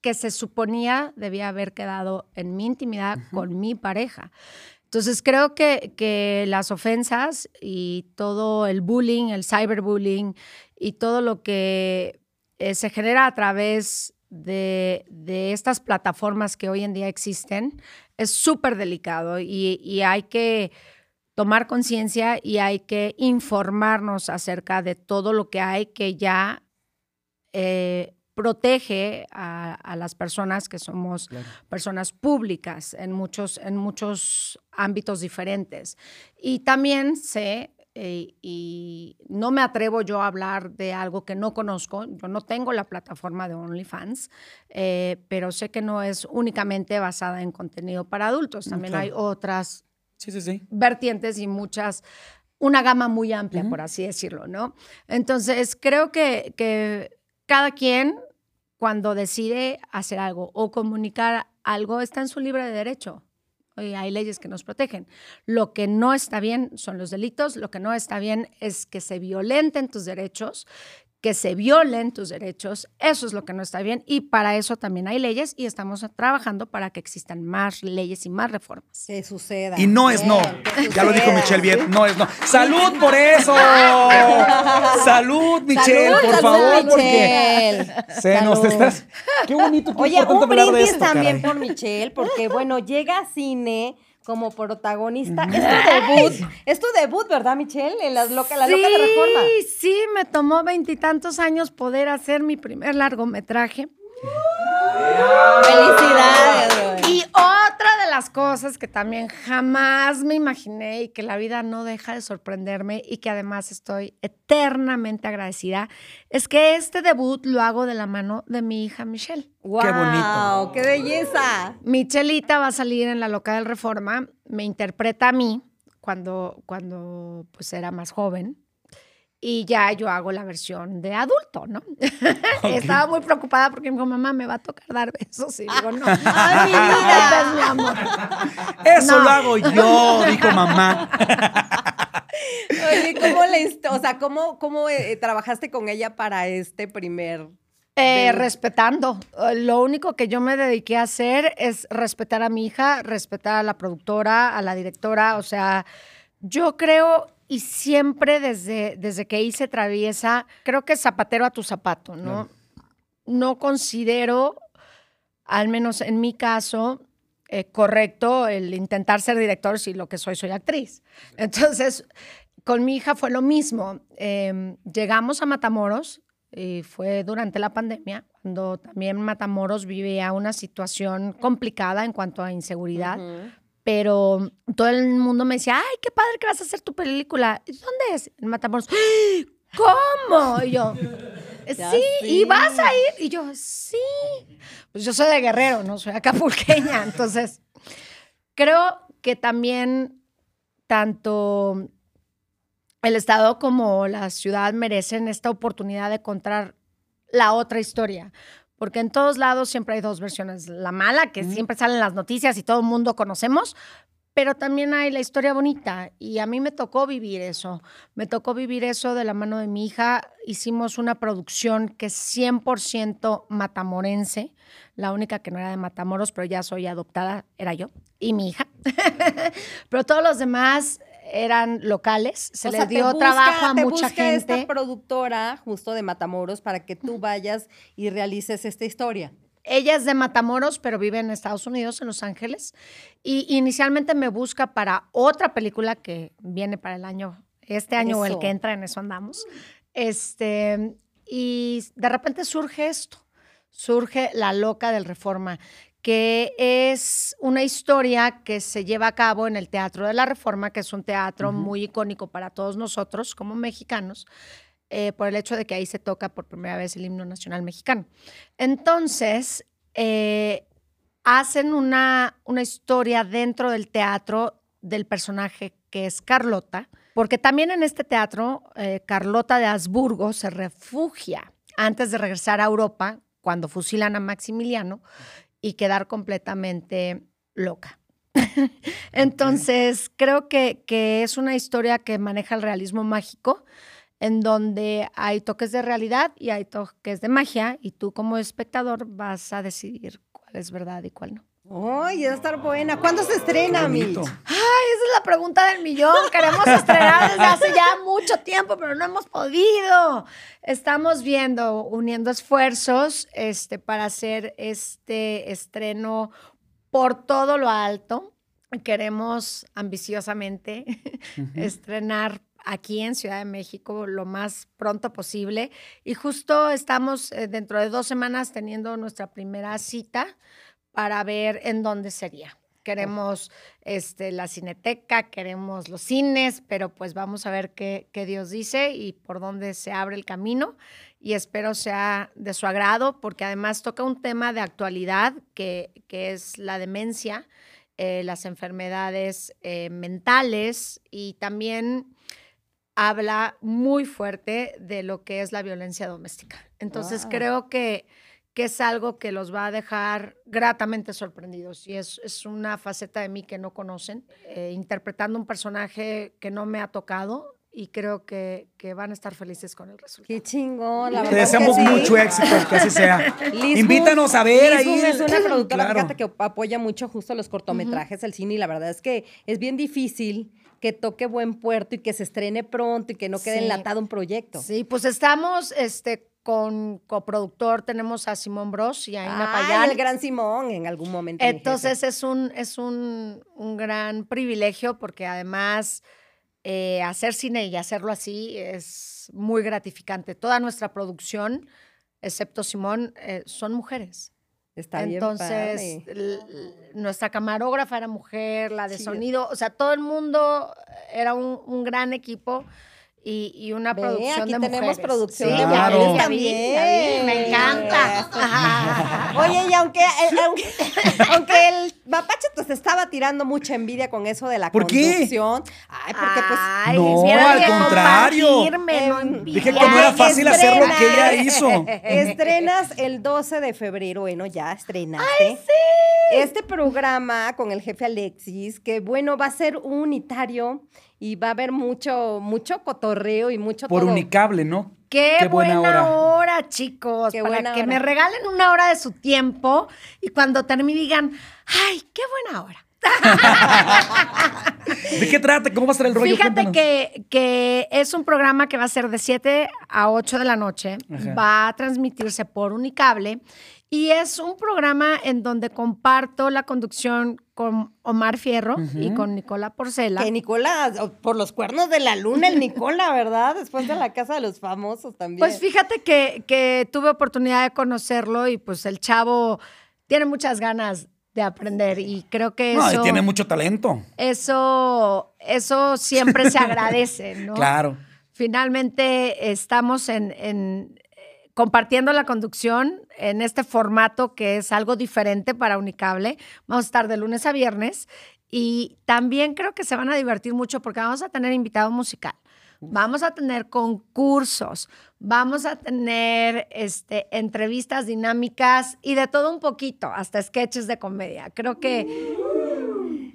que se suponía debía haber quedado en mi intimidad con mi pareja. Entonces creo que, que las ofensas y todo el bullying, el cyberbullying y todo lo que eh, se genera a través de, de estas plataformas que hoy en día existen es súper delicado y, y hay que tomar conciencia y hay que informarnos acerca de todo lo que hay que ya eh, protege a, a las personas que somos personas públicas en muchos, en muchos ámbitos diferentes. Y también sé, eh, y no me atrevo yo a hablar de algo que no conozco, yo no tengo la plataforma de OnlyFans, eh, pero sé que no es únicamente basada en contenido para adultos, también claro. hay otras Sí, sí, sí. vertientes y muchas, una gama muy amplia, por así decirlo, ¿no? Entonces, creo que, que cada quien, cuando decide hacer algo o comunicar algo, está en su libre derecho. Y hay leyes que nos protegen. Lo que no está bien son los delitos, lo que no está bien es que se violenten tus derechos, que se violen tus derechos, eso es lo que no está bien y para eso también hay leyes y estamos trabajando para que existan más leyes y más reformas. Que suceda. Y no es no. Bien, Ya lo dijo. Michelle bien, no es no. ¡Salud por eso! ¡Salud, Michelle, Salud, por salud, favor! Porque Michelle. se nos Salud. estás. Qué bonito, qué Oye, un hablar de brindis esto, también caray. por Michelle, porque bueno, llega a cine como protagonista. Es tu debut, es tu debut, ¿verdad, Michelle? En las loca, la loca de reforma. Sí, sí, me tomó veintitantos años poder hacer mi primer largometraje. Felicidades, cosas que también jamás me imaginé y que la vida no deja de sorprenderme y que además estoy eternamente agradecida es que este debut lo hago de la mano de mi hija Michelle. Wow, Qué bonito. ¡Qué belleza! Michelita va a salir en la loca del Reforma, me interpreta a mí cuando, cuando pues era más joven y ya yo hago la versión de adulto, ¿no? Estaba muy preocupada porque me dijo, mamá, me va a tocar dar besos y digo, no, ¡Ay, mi vida! golpes, mi amor. Eso No. lo hago yo, dijo mamá. Oye, ¿cómo le, o sea, cómo, cómo eh, trabajaste con ella para este primer Eh, respetando. Eh, Lo único que yo me dediqué a hacer es respetar a mi hija, respetar a la productora, a la directora. O sea, yo creo y siempre desde, desde que hice Traviesa, creo que zapatero a tu zapato, ¿no? No considero, al menos en mi caso, eh, correcto el intentar ser director si lo que soy soy actriz. Entonces, con mi hija fue lo mismo. Eh, llegamos a Matamoros y fue durante la pandemia, cuando también Matamoros vivía una situación complicada en cuanto a inseguridad. Pero todo el mundo me decía, ay, qué padre que vas a hacer tu película. ¿Y ¿Dónde es? En Matamoros. ¿Cómo? Y yo, sí. y vas a ir. Y yo, sí. Pues yo soy de Guerrero, no soy acapulqueña. Entonces, creo que también tanto el Estado como la ciudad merecen esta oportunidad de contar la otra historia. Porque en todos lados siempre hay dos versiones. La mala, que siempre sale en las noticias y todo el mundo conocemos, pero también hay la historia bonita. Y a mí me tocó vivir eso. Me tocó vivir eso de la mano de mi hija. Hicimos una producción que es 100% matamorense. La única que no era de Matamoros, pero ya soy adoptada, era yo y mi hija. pero todos los demás eran locales. Se O les sea, dio busca- trabajo a te mucha busca gente. esta productora justo de Matamoros para que tú vayas y realices esta historia. Ella es de Matamoros, pero vive en Estados Unidos, en Los Ángeles. Y inicialmente me busca para otra película que viene para el año, este año o el que entra, en eso andamos. Este, y de repente surge esto, surge La Loca del Reforma, que es una historia que se lleva a cabo en el Teatro de la Reforma, que es un teatro muy icónico para todos nosotros como mexicanos, eh, por el hecho de que ahí se toca por primera vez el himno nacional mexicano. Entonces, eh, hacen una, una historia dentro del teatro del personaje que es Carlota, Porque también en este teatro, eh, Carlota de Habsburgo se refugia antes de regresar a Europa, cuando fusilan a Maximiliano, y quedar completamente loca. Entonces, creo que, que es una historia que maneja el realismo mágico, en donde hay toques de realidad y hay toques de magia, y tú como espectador vas a decidir cuál es verdad y cuál no. Ay, va a estar buena. ¿Cuándo se estrena, Mitch? Ay, esa es la pregunta del millón. Queremos estrenar desde hace ya mucho tiempo, pero no hemos podido. Estamos viendo, uniendo esfuerzos este, para hacer este estreno por todo lo alto. Queremos ambiciosamente estrenar aquí en Ciudad de México lo más pronto posible. Y justo estamos eh, dentro de dos semanas teniendo nuestra primera cita para ver en dónde sería. Queremos este, la cineteca, queremos los cines, pero pues vamos a ver qué, qué Dios dice y por dónde se abre el camino. Y espero sea de su agrado, porque además toca un tema de actualidad que, que es la demencia, eh, las enfermedades eh, mentales y también habla muy fuerte de lo que es la violencia doméstica. Entonces Wow. creo que, que es algo que los va a dejar gratamente sorprendidos y es, es una faceta de mí que no conocen, eh, interpretando un personaje que no me ha tocado y creo que, que van a estar felices con el resultado. Qué chingón, la Te verdad. que deseamos sí. mucho éxito, que así sea. Liz Invítanos a ver Liz ahí. Boom es una productora, Claro. que apoya mucho justo los cortometrajes, el cine, y la verdad es que es bien difícil que toque buen puerto y que se estrene pronto y que no quede Sí. enlatado un proyecto. Sí, pues estamos este, con coproductor, tenemos a Simón Bros y a Ina Payán. el gran Simón en algún momento. Entonces es un, es un, un gran privilegio porque además eh, hacer cine y hacerlo así es muy gratificante. Toda nuestra producción, excepto Simón, eh, son mujeres. Está bien Entonces, padre. l- l- nuestra camarógrafa era mujer, la de Sí. sonido, o sea, todo el mundo era un, un gran equipo y, y una Ve, producción aquí de tenemos mujeres. producción Sí, de mujeres también. me encanta. Oye, y aunque, eh, aunque, aunque el mapache pues estaba tirando mucha envidia con eso de la ¿Por qué? conducción. Ay, porque pues Ay, No, al contrario. Em, Dije que no era fácil hacer lo que ella hizo. Estrenas el 12 de febrero, bueno, ya estrenaste. Este programa con el jefe Alexis, que bueno, va a ser unitario y va a haber mucho, mucho cotorreo y mucho Por todo. unicable, ¿no? Qué, Qué buena buena, hora. hora. chicos. Qué para buena que hora. me regalen una hora de su tiempo y cuando termine digan, ay, qué buena hora. ¿De qué trata? ¿Cómo va a estar el rollo? Fíjate que, que es un programa que va a ser de 7 a 8 de la noche. Ajá. Va a transmitirse por Unicable. Y es un programa en donde comparto la conducción con Omar Fierro y con Nicola Porcela. Que Nicola, por los cuernos de la luna, el Nicola, ¿verdad? Después de la casa de los famosos también. Pues fíjate que, que tuve oportunidad de conocerlo y pues el chavo tiene muchas ganas de aprender y creo que No, y eso, tiene mucho talento. eso, eso siempre se agradece, ¿no? Claro. Finalmente estamos en, en, compartiendo la conducción en este formato que es algo diferente para Unicable. Vamos a estar de lunes a viernes y también creo que se van a divertir mucho porque vamos a tener invitado musical. Vamos a tener concursos, vamos a tener este, entrevistas dinámicas y de todo un poquito, hasta sketches de comedia. Creo que,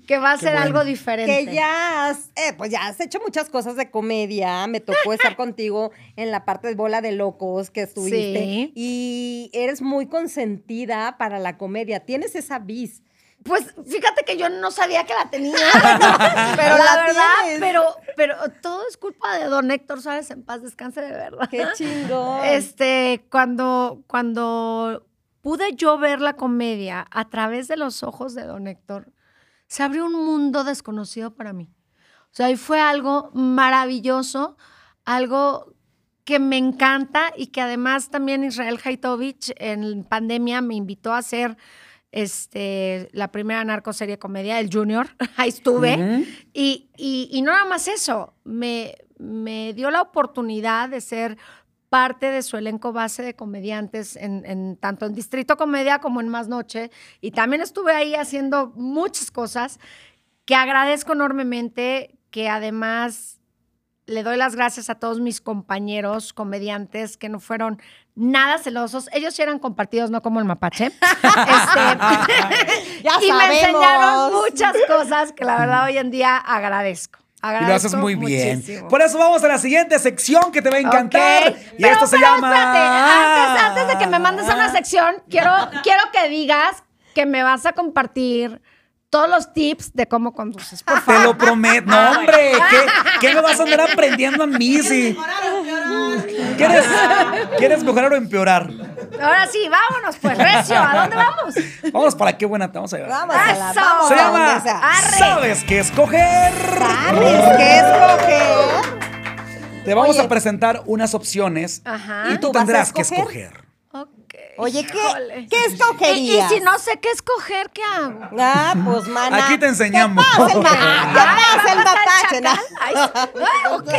que va a ser bueno. algo diferente. Que ya has, eh, pues ya has hecho muchas cosas de comedia. Me tocó estar contigo en la parte de bola de locos que estuviste. Sí. Y eres muy consentida para la comedia. Tienes esa vis. Pues fíjate que yo no sabía que la tenía. Pero la, la verdad, tienes. pero, pero todo es culpa de don Héctor Suárez en paz descanse de verdad. Qué chingón. Este, cuando, cuando pude yo ver la comedia a través de los ojos de don Héctor, se abrió un mundo desconocido para mí. O sea, y fue algo maravilloso, algo que me encanta y que además también Israel Haitovich en pandemia me invitó a hacer este, la primera narcoserie comedia, el Junior. Ahí estuve. Y, y- y no nada más eso, me, me dio la oportunidad de ser parte de su elenco base de comediantes, en, en- tanto en Distrito Comedia como en Más Noche. Y también estuve ahí haciendo muchas cosas que agradezco enormemente, que además le doy las gracias a todos mis compañeros comediantes que no fueron nada celosos. Ellos sí eran compartidos, no como el mapache. Este, Ya y me enseñaron muchas cosas que la verdad hoy en día agradezco. Y lo haces muy bien. muchísimo. Por eso vamos a la siguiente sección que te va a encantar. Ok, Y pero- esto se pero llama. espérate, antes, antes de que me mandes a una sección, quiero, quiero que digas que me vas a compartir todos los tips de cómo conduces. Por Te favor. lo prometo. No, hombre. ¿qué, qué me vas a andar aprendiendo a mí? Si... ¿Quieres, ¿Quieres mejorar o empeorar? Ahora sí, vámonos, pues, Recio, ¿a dónde vamos? Vamos para qué buena te vamos a llevar. Vamos a la vamos Se llama. Arre. ¿Sabes qué escoger? ¿Sabes qué escoger? Te vamos Oye. a presentar unas opciones Ajá. y tú ¿Tú vas a tendrás que escoger? escoger. Ok. Oye, ¿qué, Híjole. ¿qué Y, y escogerías? si no sé qué escoger, ¿qué hago? Ah, pues, mana. Aquí te enseñamos. ¿Qué pasa el, ma- ¿Qué pasa el ¿va a pasar mapache? ok.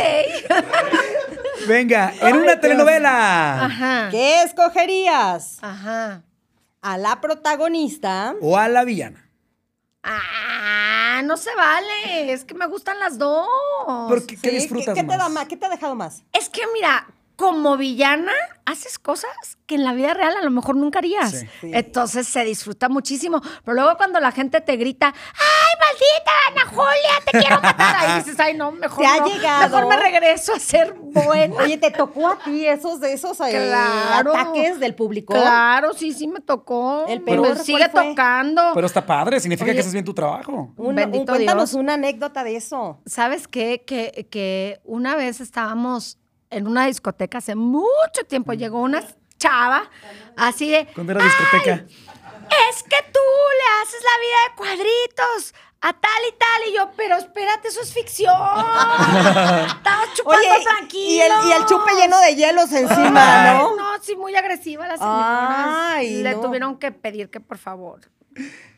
Venga, en una telenovela Ajá. ¿Qué escogerías? Ajá. ¿A la protagonista? o a la villana. Ah, no se vale. Es que me gustan las dos. ¿Por qué, qué Sí, disfrutas ¿Qué, te da más? ¿Qué te ha dejado más? Es que mira, como villana haces cosas que en la vida real a lo mejor nunca harías. Sí. Sí. Entonces se disfruta muchísimo. Pero luego cuando la gente te grita, ¡ay, maldita Ana Julia, te quiero matar! Ahí dices, ay, no, mejor ¿Te ha no. llegado? Mejor me regreso a ser buena. Oye, ¿te tocó a ti esos, esos eh, Claro. ataques del público? Claro, sí, sí me tocó. El Me peor, sigue ¿cuál fue? tocando. Pero está padre, significa Oye. que haces bien tu trabajo. Un- Bendito un- cuéntanos Dios. una anécdota de eso. ¿Sabes qué? Que, que una vez estábamos en una discoteca hace mucho tiempo. Llegó una chava así de. Cuando era discoteca. Es que tú le haces la vida de cuadritos a tal y tal. Y yo, pero espérate, eso es ficción. Estamos chupando Oye, tranquilos. y el, y el chupe lleno de hielos encima, Ay, ¿no? no, sí, muy agresiva la señora. Ay, Le no. tuvieron que pedir que por favor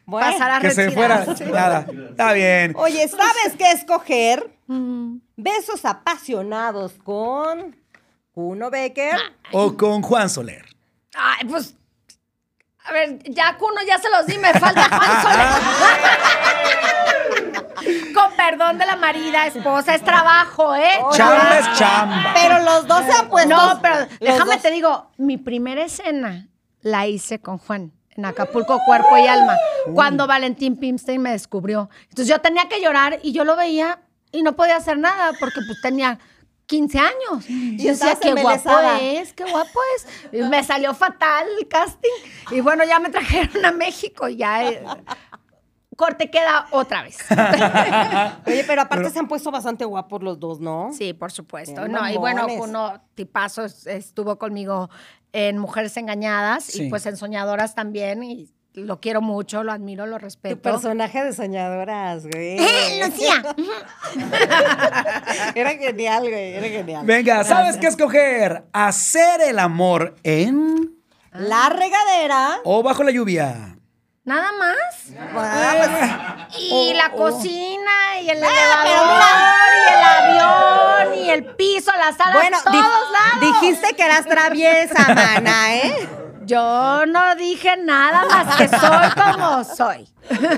Bueno, pasara a Que se fuera. Nada. Está bien. Oye, ¿sabes qué escoger? Mm. Besos apasionados con Kuno Becker. O con Juan Soler. Ay, pues. A ver, ya Cuno ya se los di, me falta Juan Soler. Con perdón de la marida, esposa, es trabajo, ¿eh? Chamba es chamba. Pero los dos se han puesto. No, pero déjame dos- te digo, mi primera escena la hice con Juan en Acapulco, cuerpo y alma, cuando Valentín Pimstein me descubrió. Entonces yo tenía que llorar y yo lo veía y no podía hacer nada porque pues tenía 15 años. Y yo decía, qué guapo es, qué guapo es. Y me salió fatal el casting. Y bueno, ya me trajeron a México y ya... eh, corte queda otra vez. Oye, pero aparte se han puesto bastante guapos los dos, ¿no? Sí, por supuesto. Bien No, y bueno, uno tipazo es- estuvo conmigo en Mujeres Engañadas Sí. y pues en Soñadoras también. Y lo quiero mucho, lo admiro, lo Tu respeto. personaje de soñadoras, güey. ¡Eh, Lucía! Era genial, güey. Era genial. Venga, ¿sabes qué escoger? ¿Hacer el amor en La regadera. o bajo la lluvia? Nada más. Ah, pues, Y Oh, la oh. cocina, y el pero elevador, y el avión, y el piso, la sala, bueno, todos di- lados. dijiste que eras traviesa, mana, ¿eh? Yo no dije nada más que soy como soy.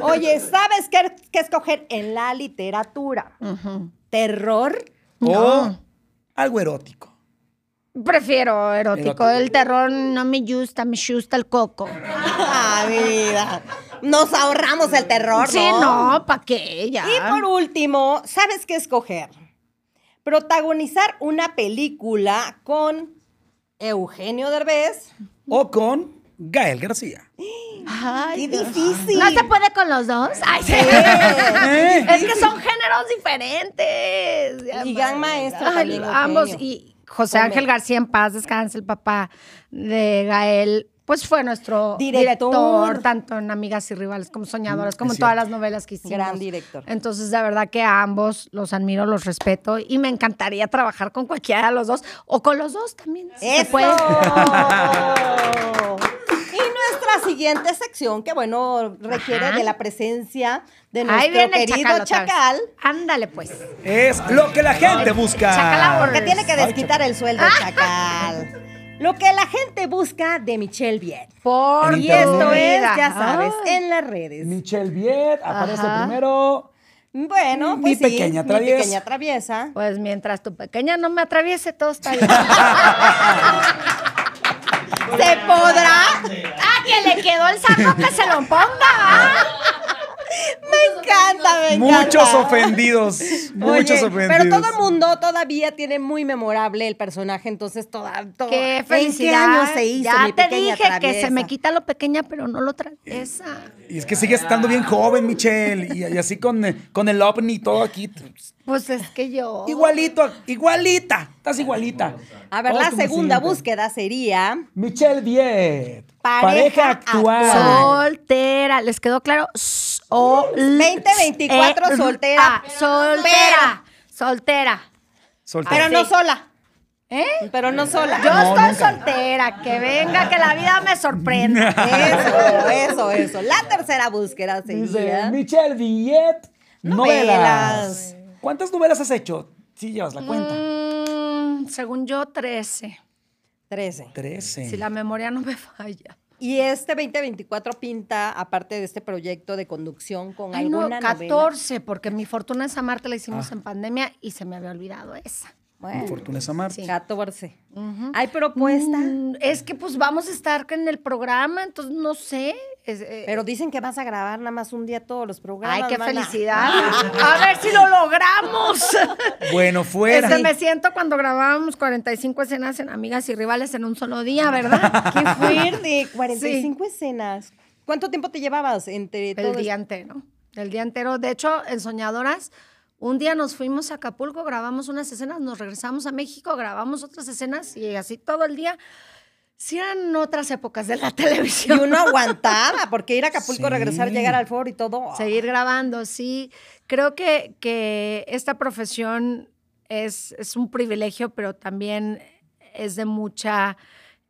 Oye, ¿sabes qué, qué escoger en la literatura? ¿Terror? O algo erótico. Prefiero erótico. Erótico. El terror no me gusta, me gusta el coco. Ah, mi vida. Nos ahorramos el terror, Sí, no, ¿para qué? Ya. Y por último, ¿sabes qué escoger? Protagonizar una película con Eugenio Derbez. O con Gael García. Ay, ¡Qué difícil! ¿No se puede con los dos? Ay, sí. ¿Eh? Es que son géneros diferentes. Y gran maestro Ay, también, Ambos. Y José Ángel García en paz, descanse, el papá de Gael. Pues fue nuestro Director. director, tanto en Amigas y Rivales como Soñadoras, como en todas las novelas que hicimos. Gran director. Entonces, de verdad que a ambos los admiro, los respeto y me encantaría trabajar con cualquiera de los dos o con los dos también. si se ¡Eso! puede. y nuestra siguiente sección, que bueno, requiere Ajá. de la presencia de Ahí nuestro querido chacal. Ándale, pues. Es lo que la gente busca. Chacalabor. que tiene que Ay, desquitar el sueldo, chacal. Lo que la gente busca de Michelle Viet. Por Y esto es, ya sabes, Ay. en las redes. Michelle Viet aparece Ajá. primero Bueno, Mi pues sí, pequeña traviesa. Mi pequeña traviesa. Pues mientras tu pequeña no me atraviese, todo está bien. ¿Se podrá? ¡Ah, que le quedó el saco que se lo ponga! ¿ah? Me encanta, me encanta. Muchos ofendidos. Muchos Oye, ofendidos. Pero todo el mundo todavía tiene muy memorable el personaje, entonces toda, ¡Qué felicidad! ¿En qué año se hizo Ya mi te dije que se me quita lo pequeña, pero no lo traviesa. Y es que sigues estando bien joven, Michelle. Y, y así con, eh, con el ovni y todo aquí. Pues es que yo... Igualito, igualita. Estás igualita. A ver, la segunda búsqueda sería Michelle Viet. Pareja actual. actual. Soltera, ¿les quedó claro? Sol 2024 eh, soltera. ah, soltera. Soltera. Soltera. Pero no sola. ¿Eh? Pero no sola. Yo No, estoy nunca. soltera, que venga, que la vida me sorprenda. Eso, eso, eso. La tercera búsqueda Dice sería. Michelle Viet. Novelas. Novelas. ¿Cuántas novelas has hecho? Sí, llevas la cuenta. Mm, según yo, 13. 13. Trece. Si la memoria no me falla. Y este 2024 pinta, aparte de este proyecto de conducción, con Ay, no, alguna novela. 14, porque mi fortuna es amarte la hicimos Ah. en pandemia y se me había olvidado esa. Bueno, Fortuna es amarte. 14. ¿Hay propuesta? Mm, es que pues vamos a estar en el programa, entonces no sé. es, eh, Pero dicen que vas a grabar nada más un día todos los programas. Ay, qué mana. felicidad. A ver si lo logramos. Bueno, fuera. Este, me siento cuando grabábamos 45 escenas en Amigas y Rivales en un solo día, ¿verdad? Qué fuerte, 45 escenas. ¿Cuánto tiempo te llevabas entre El día entero. El día entero. De hecho, en Soñadoras, un día nos fuimos a Acapulco, grabamos unas escenas, nos regresamos a México, grabamos otras escenas y así todo el día. Sí eran otras épocas de la Y televisión. uno aguantaba, porque ir a Acapulco, Sí. regresar, llegar al foro y todo. Seguir grabando, sí. Creo que, que esta profesión es, es un privilegio, pero también es de mucha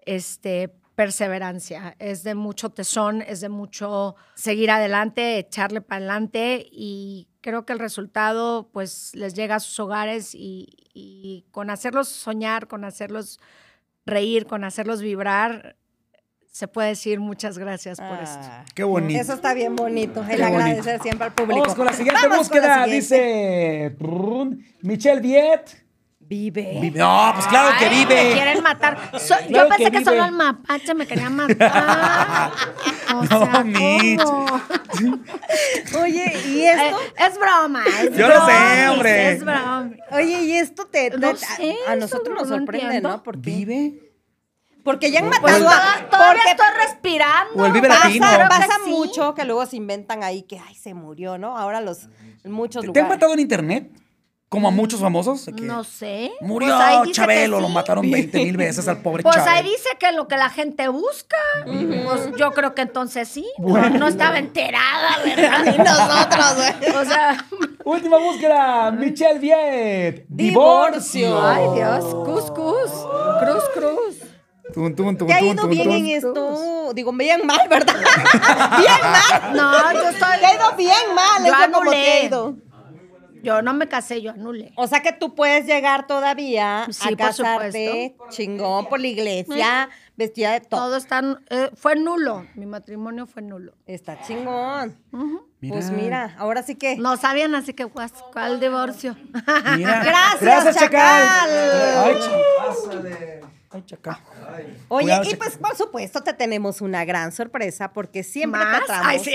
este, perseverancia, es de mucho tesón, es de mucho seguir adelante, echarle para adelante y creo que el resultado pues les llega a sus hogares y, y con hacerlos soñar, con hacerlos reír, con hacerlos vibrar, se puede decir muchas gracias por esto. Ah, Qué bonito. Eso está bien bonito, el Qué agradecer bonito. siempre al público. Vamos con la siguiente Vamos con la búsqueda. siguiente. Dice Michelle Viet. Vive. Vive. No, pues claro que Ay, Me vive. quieren matar. So- Claro yo pensé que que, vive. solo el mapache me quería matar. O No, sea, Mitch. ¿cómo? Oye, ¿y esto? Eh, es broma. Es Yo lo sé, hombre. Es broma. Oye, ¿y esto te, te- No a- sé, a, eso nosotros no nos sorprende. ¿no? Porque, ¿Vive? porque ya han Pues matado a... toda- todavía porque estoy respirando. O el Vive pasa, Latino. Claro que pasa sí. mucho que luego se inventan ahí que, ay, se murió, ¿no? Ahora los, muchos ¿Te han lugares. matado en internet? Como a muchos famosos. que No sé. Murió Pues Chabelo, lo mataron 20 mil veces al pobre Pues Chabelo. ahí dice que lo que la gente busca. Pues yo creo que entonces sí. No, no estaba enterada, ¿verdad? Y nosotros, güey. O sea, Última búsqueda, Michelle Viet. Divorcio. Ay Dios, cuscus, cruz, cruz. Tun, tun, Te ha ido bien en esto. Digo, bien mal, ¿verdad? bien mal. No, yo estoy. Te ha ido bien mal. Yo eso como te ha anulé. ido. Yo no me casé, yo anulé. O sea que tú puedes llegar todavía Sí, a por casarte chingón por la iglesia, vestida de todo. Todo está. eh, fue nulo. Mi matrimonio fue nulo. Está chingón. Pues mira, ahora sí que. No sabían, así que, guas, ¿cuál divorcio? Mira. Gracias, Chacal. Ay, Ay, Chacal. Oye, Cuidado, y pues por supuesto te tenemos una gran sorpresa porque siempre ¿Más? tratamos. Ay, sí.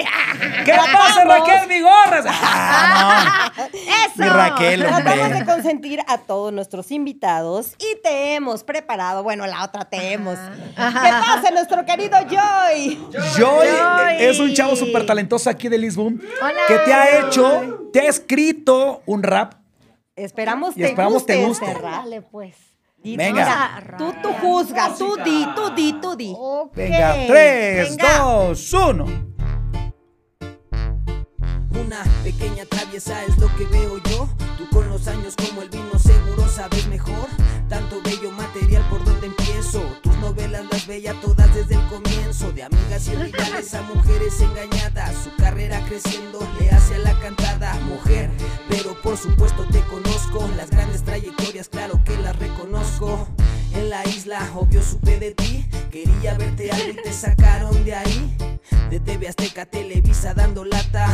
¿Qué pasa, Raquel Vigorras? Ah, Eso. Mi Raquel, Tratamos de consentir a todos nuestros invitados y te hemos preparado, bueno, la otra te hemos. ¿Qué pasa, nuestro querido Joy? no. Joy Joy. es un chavo súper talentoso aquí de Lisboa Hola. que te ha hecho, te ha escrito un rap. Esperamos Y te esperamos guste, te guste. este rap. Dale, pues. Y Venga. mira, Tú, tú juzga, tú di, tú di, tú di. Ok. Venga, tres, venga. dos, uno. Una pequeña traviesa es lo que veo yo. Tú con los años como el vino seguro sabes mejor. Tanto bello material por donde empiezo. Tus novelas las veía todas desde el comienzo. De amigas y rivales a mujeres engañadas. Su carrera creciendo le hace a la cantada. Mujer, pero por supuesto te conozco. Las grandes trayectorias, claro que las reconozco. En la la isla, obvio supe de ti. Quería verte algo y te sacaron de ahí. De TV Azteca Televisa dando lata.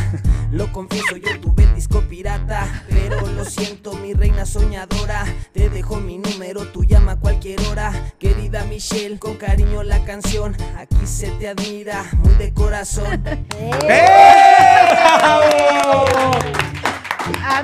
Lo confieso, yo tuve el disco pirata. Pero lo siento, mi reina soñadora. Te dejo mi número, tú llama a cualquier hora. Querida Michelle, con cariño la canción. Aquí se te admira, muy de corazón.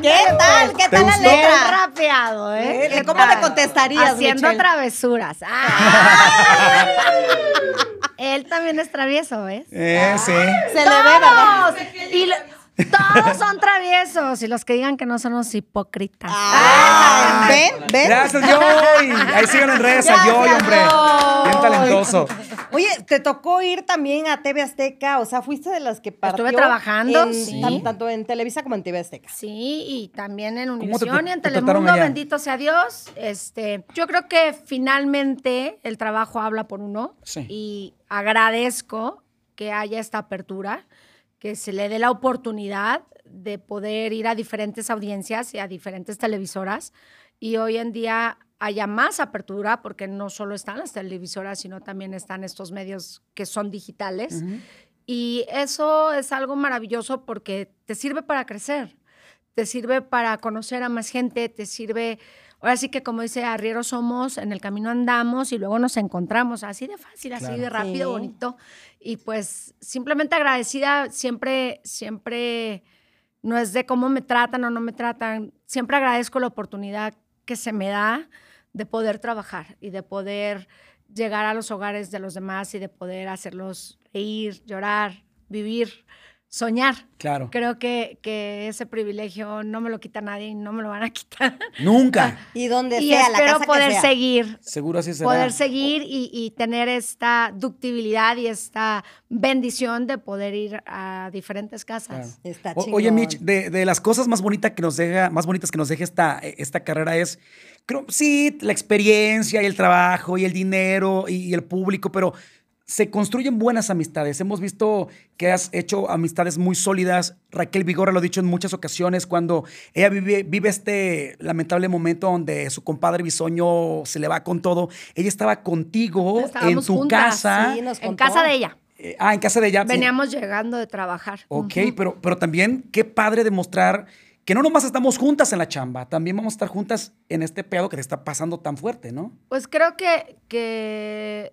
¿Qué tal? ¿Qué ¿Te tal la gustó? letra? rapeado, ¿eh? ¿Qué ¿Cómo le tal? contestarías, Haciendo Michelle? travesuras. Ah. Él también es travieso, ¿ves? Eh, sí. Se le ve, ¿verdad? Y lo- todos son traviesos. Y los que digan que no son los hipócritas. Ah, ¿Ven? ¿Ven? Gracias, Joy. Ahí síganlo en redes a Joy, hombre. Bien talentoso. Oye, te tocó ir también a TV Azteca, o sea, fuiste de las que partió Estuve trabajando, en- sí. tan- tanto en Televisa como en TV Azteca. Sí, y también en ¿Cómo te Univisión y en Telemundo, bendito sea Dios. Este, yo creo que finalmente el trabajo habla por uno Sí. y agradezco que haya esta apertura, que se le dé la oportunidad de poder ir a diferentes audiencias y a diferentes televisoras y hoy en día haya más apertura porque no solo están las televisoras, sino también están estos medios que son digitales. Y eso es algo maravilloso porque te sirve para crecer, te sirve para conocer a más gente, te sirve, ahora sí que como dice Arriero somos, en el camino andamos y luego nos encontramos, así de fácil, así Claro. de rápido, Sí. bonito. Y pues simplemente agradecida, siempre, siempre, no es de cómo me tratan o no me tratan, siempre agradezco la oportunidad que se me da de poder trabajar y de poder llegar a los hogares de los demás y de poder hacerlos reír, llorar, vivir, soñar. Claro. Creo que, que ese privilegio no me lo quita nadie y no me lo van a quitar. Nunca. Y donde y sea, la espero casa que poder sea. seguir, Seguro así será. poder seguir y, y tener esta ductibilidad y esta bendición de poder ir a diferentes casas. Claro. Está O- chingón. Oye, Mitch, de, de las cosas más bonitas que nos deja, más bonitas que nos deja esta, esta carrera es, creo, sí, la experiencia y el trabajo y el dinero y, y el público, pero se construyen buenas amistades. Hemos visto que has hecho amistades muy sólidas. Raquel Vigorra lo ha dicho en muchas ocasiones cuando ella vive, vive este lamentable momento donde su compadre Bisoño se le va con todo. Ella estaba contigo en tu juntas, casa. sí, nos En casa de ella. Eh, ah, en casa de ella. sí. Veníamos llegando de trabajar. Ok, pero, pero también qué padre demostrar que no nomás estamos juntas en la chamba, también vamos a estar juntas en este pedo que te está pasando tan fuerte, ¿no? Pues creo que, que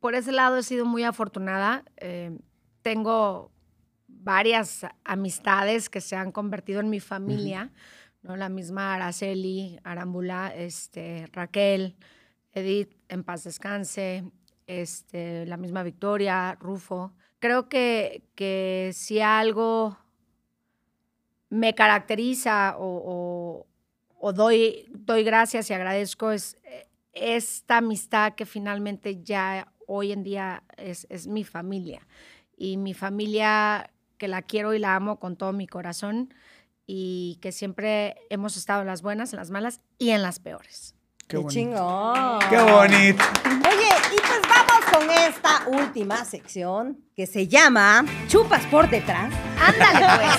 por ese lado he sido muy afortunada. Eh, tengo varias amistades que se han convertido en mi familia, ¿no? La misma Araceli, Arambula, este, Raquel, Edith, en paz descanse, este, la misma Victoria, Rufo. Creo que, que si algo me caracteriza o, o- o doy, doy gracias y agradezco es eh, esta amistad que finalmente ya hoy en día es, es mi familia. Y mi familia que la quiero y la amo con todo mi corazón y que siempre hemos estado en las buenas, en las malas y en las peores. Qué, bonito. chingón. Qué bonito. Oye, y pues vamos con esta última sección que se llama Chupas por detrás. Ándale pues.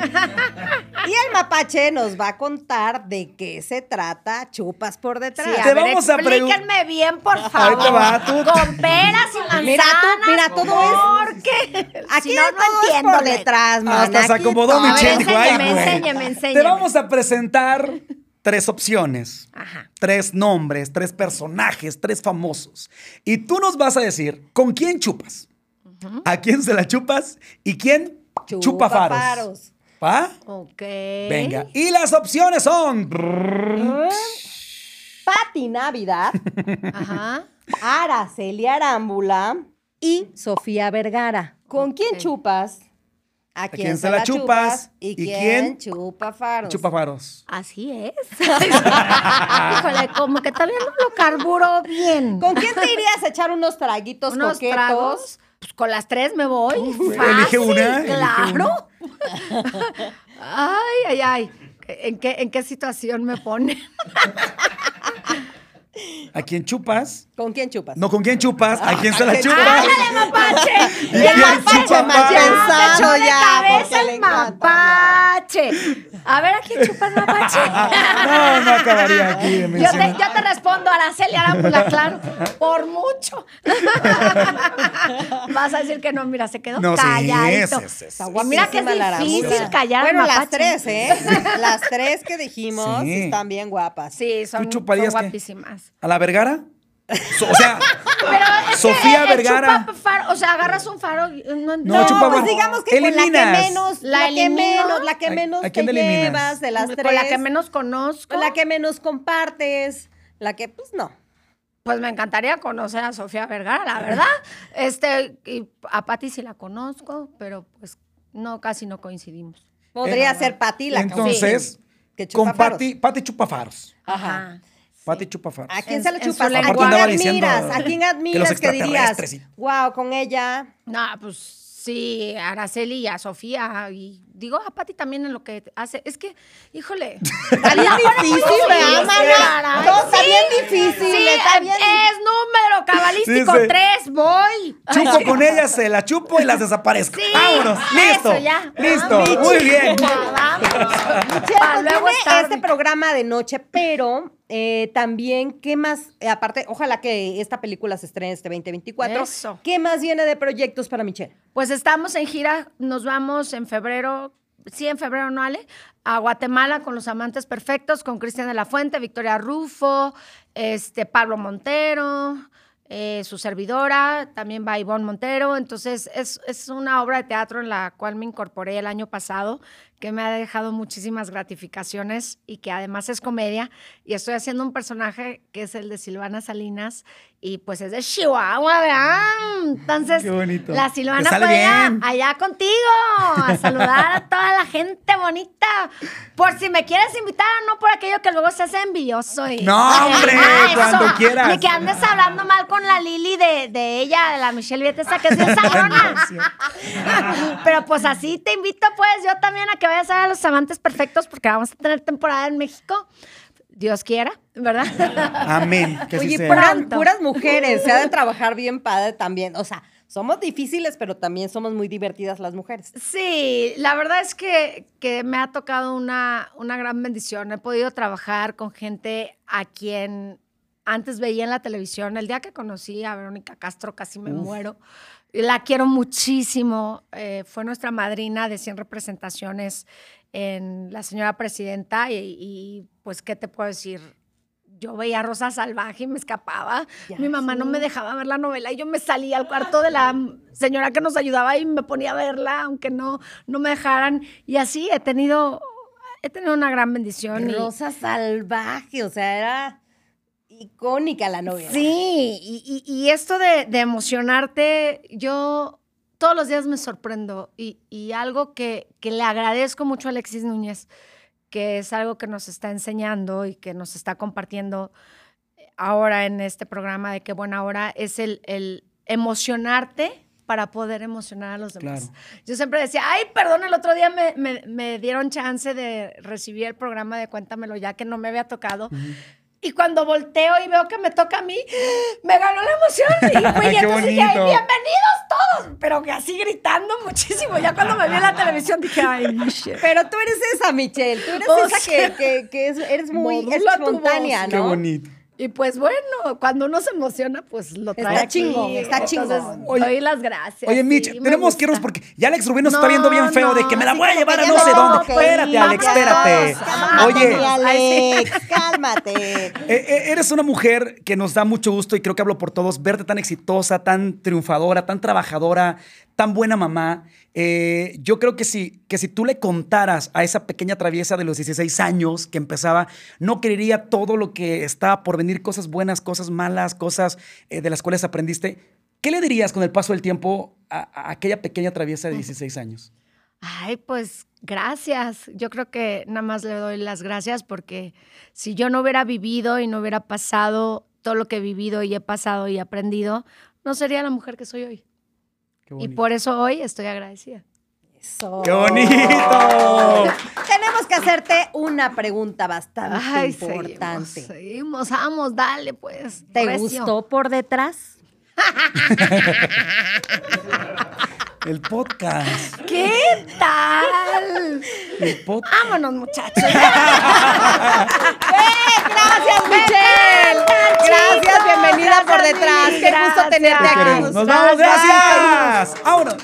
ok. Y el mapache nos va a contar de qué se trata Chupas por detrás. Sí, a Te ver, vamos a pregu- explíquenme bien, por Ahí favor. te va, tú- Con peras y manzanas. Mira tú, mira, todo es- Porque Aquí si no, no todo es entiendo. por detrás, man. Hasta se acomodó mi ay, enséñame, enséñame, Te vamos a presentar tres opciones, Ajá. tres nombres, tres personajes, tres famosos. Y tú nos vas a decir con quién chupas, a quién se la chupas y quién chupa, Chupa faros. faros. ¿Va? Ok. Venga. Y las opciones son... Pati Navidad, Ajá. Araceli Arámbula y Sofía Vergara. ¿Con quién chupas? ¿A quién, se, la chupas? ¿Y, ¿Y quién, quién chupa faros? Chupa faros. Así es. Híjole, como que todavía no lo carburo bien. ¿Con quién te irías a echar unos traguitos unos coquetos? tragos. Pues con las tres me voy. elige Fácil, una, elige Claro. Ay, ay, ay. ¿En qué, ¿En qué situación me pone? ¿A quién chupas? ¿Con quién chupas? No, ¿con quién chupas? ¿A quién se la ¡Ándale, chupas? ¡Ándale, mapache! ¿Y el quién mapache chupa más ya, cabeza porque le el mapache. A ver, ¿a quién chupas mapache? No, no acabaría aquí de Yo te, yo te respondo, Araceli Arámbula, claro, por mucho. Vas a decir que no, mira, se quedó No, calladito. sí. Y mira que es difícil callar al Bueno, las tres, ¿eh? Las tres que dijimos Sí. están bien guapas. Sí, son, son guapísimas. ¿A la Vergara? So- o sea, Pero Sofía que Vergara. chupa faro, o sea, agarras un faro no, No, No, chupa- pues digamos que con la Eliminas. que menos, ¿La la, que menos, la que ¿A- menos a quién te eliminas? llevas de las tres. con la que menos conozco. con la que menos compartes, la que, pues no. Pues me encantaría conocer a Sofía Vergara, la verdad. Este, y a Patti sí la conozco, pero pues no, casi no coincidimos. Podría Eh, ser Pati la que- entonces, que chupa con faros. Pati, Pati Chupafaros. Ajá. Pati Chupafaros. ¿A quién se su chupas? ¿A quién admiras? ¿A quién admiras que, dirías? y- Wow, con ella. No, pues sí, a Araceli y a Sofía. Y digo a Patti también en lo que hace. Es que, híjole. Está bien difícil. No, está bien difícil. Sí, está bien es número cabalístico Sí, sí. tres, voy. Chupo con ellas, se la chupo y las desaparezco. Sí, Vámonos. Listo. eso ya. Listo. Vamos. Muy bien. Vamos. Michelle, Para luego tiene estar- este programa de noche, pero eh, también, ¿qué más? Eh, aparte, ojalá que esta película se estrene este 2024. Eso. ¿Qué más viene de proyectos para Michelle? Pues estamos en gira, nos vamos en febrero, sí, en febrero, ¿no, Ale? A Guatemala con los amantes perfectos, con Cristian de la Fuente, Victoria Rufo, este, Pablo Montero, eh, su servidora, también va Ivonne Montero. Entonces, es, es una obra de teatro en la cual me incorporé el año pasado, que me ha dejado muchísimas gratificaciones y que además es comedia. Y estoy haciendo un personaje que es el de Silvana Salinas y pues es de Chihuahua, ¿verdad? Entonces, Qué bonito. la Silvana fue allá, contigo a saludar a toda la gente bonita. Por si me quieres invitar, no por aquello que luego se hace envidioso. Y, No, hombre, Ah, cuando quieras. Ni que andes hablando mal con la Lili de, de ella, de la Michelle Vietesa, que es bien sabrona. Pero pues así te invito, pues, yo también a que vayas a ver a los amantes perfectos, porque vamos a tener temporada en México. Dios quiera, ¿verdad? Amén. Que Oye, sea. puras, Pronto. puras mujeres, se ha de trabajar bien padre también. O sea, somos difíciles, pero también somos muy divertidas las mujeres. Sí, la verdad es que, que me ha tocado una, una gran bendición. He podido trabajar con gente a quien antes veía en la televisión. El día que conocí a Verónica Castro casi me muero. La quiero muchísimo. Eh, fue nuestra madrina de 100 representaciones en La Señora Presidenta y, y, pues, ¿qué te puedo decir? Yo veía Rosa Salvaje y me escapaba. Ya Mi mamá no me dejaba ver la novela y yo me salía al cuarto de la señora que nos ayudaba y me ponía a verla, aunque no, no me dejaran. Y así he tenido, he tenido una gran bendición. y- Rosa salvaje, o sea, era icónica la novela. Sí, y, y- y esto de, de emocionarte, yo todos los días me sorprendo y, y algo que, que le agradezco mucho a Alexis Núñez, que es algo que nos está enseñando y que nos está compartiendo ahora en este programa de Qué Buena Hora, es el, el emocionarte para poder emocionar a los demás. Claro. Yo siempre decía, ay, perdón, el otro día me, me- me dieron chance de recibir el programa de Cuéntamelo ya que no me había tocado. Y cuando volteo y veo que me toca a mí, me ganó la emoción. Y, entonces dije, ay, bienvenidos todos. Pero que así gritando muchísimo. Ya cuando me vi en la televisión dije, ay, Michelle. Pero tú eres esa, Michelle. Tú eres O esa sea, que, que- que es- eres muy espontánea. ¿no? Qué bonito. Y pues bueno, cuando uno se emociona, pues lo Está trae. aquí. chingón, está chingón. Oye, doy las gracias. Oye, Mitch, tenemos que irnos porque ya Alex Rubén nos está viendo bien feo de que me la voy a llevar a no sé dónde. que Espérate, Alex, espérate. Cálmate, Oye, Alex, cálmate. Eh, eh, eres una mujer que nos da mucho gusto y creo que hablo por todos, verte tan exitosa, tan triunfadora, tan trabajadora, tan buena mamá. Eh, yo creo que si, que si tú le contaras a esa pequeña traviesa de los 16 años que empezaba, no creería todo lo que estaba por venir, cosas buenas, cosas malas, cosas eh, de las cuales aprendiste. ¿Qué le dirías con el paso del tiempo a, a aquella pequeña traviesa de 16 años? Ay, pues gracias. Yo creo que nada más le doy las gracias porque si yo no hubiera vivido y no hubiera pasado todo lo que he vivido y he pasado y aprendido, no sería la mujer que soy hoy. Y por eso hoy estoy agradecida. Eso. ¡Qué bonito! Tenemos que hacerte una pregunta bastante Ay, importante. seguimos, seguimos, vamos, dale pues. ¿Te gustó por detrás? El podcast. ¿Qué tal? El podcast. Vámonos, muchachos. Gracias, Michelle. Gracias, bienvenida por detrás. Qué gusto tenerte Gracias. aquí. Nos vamos, gracias. Vámonos.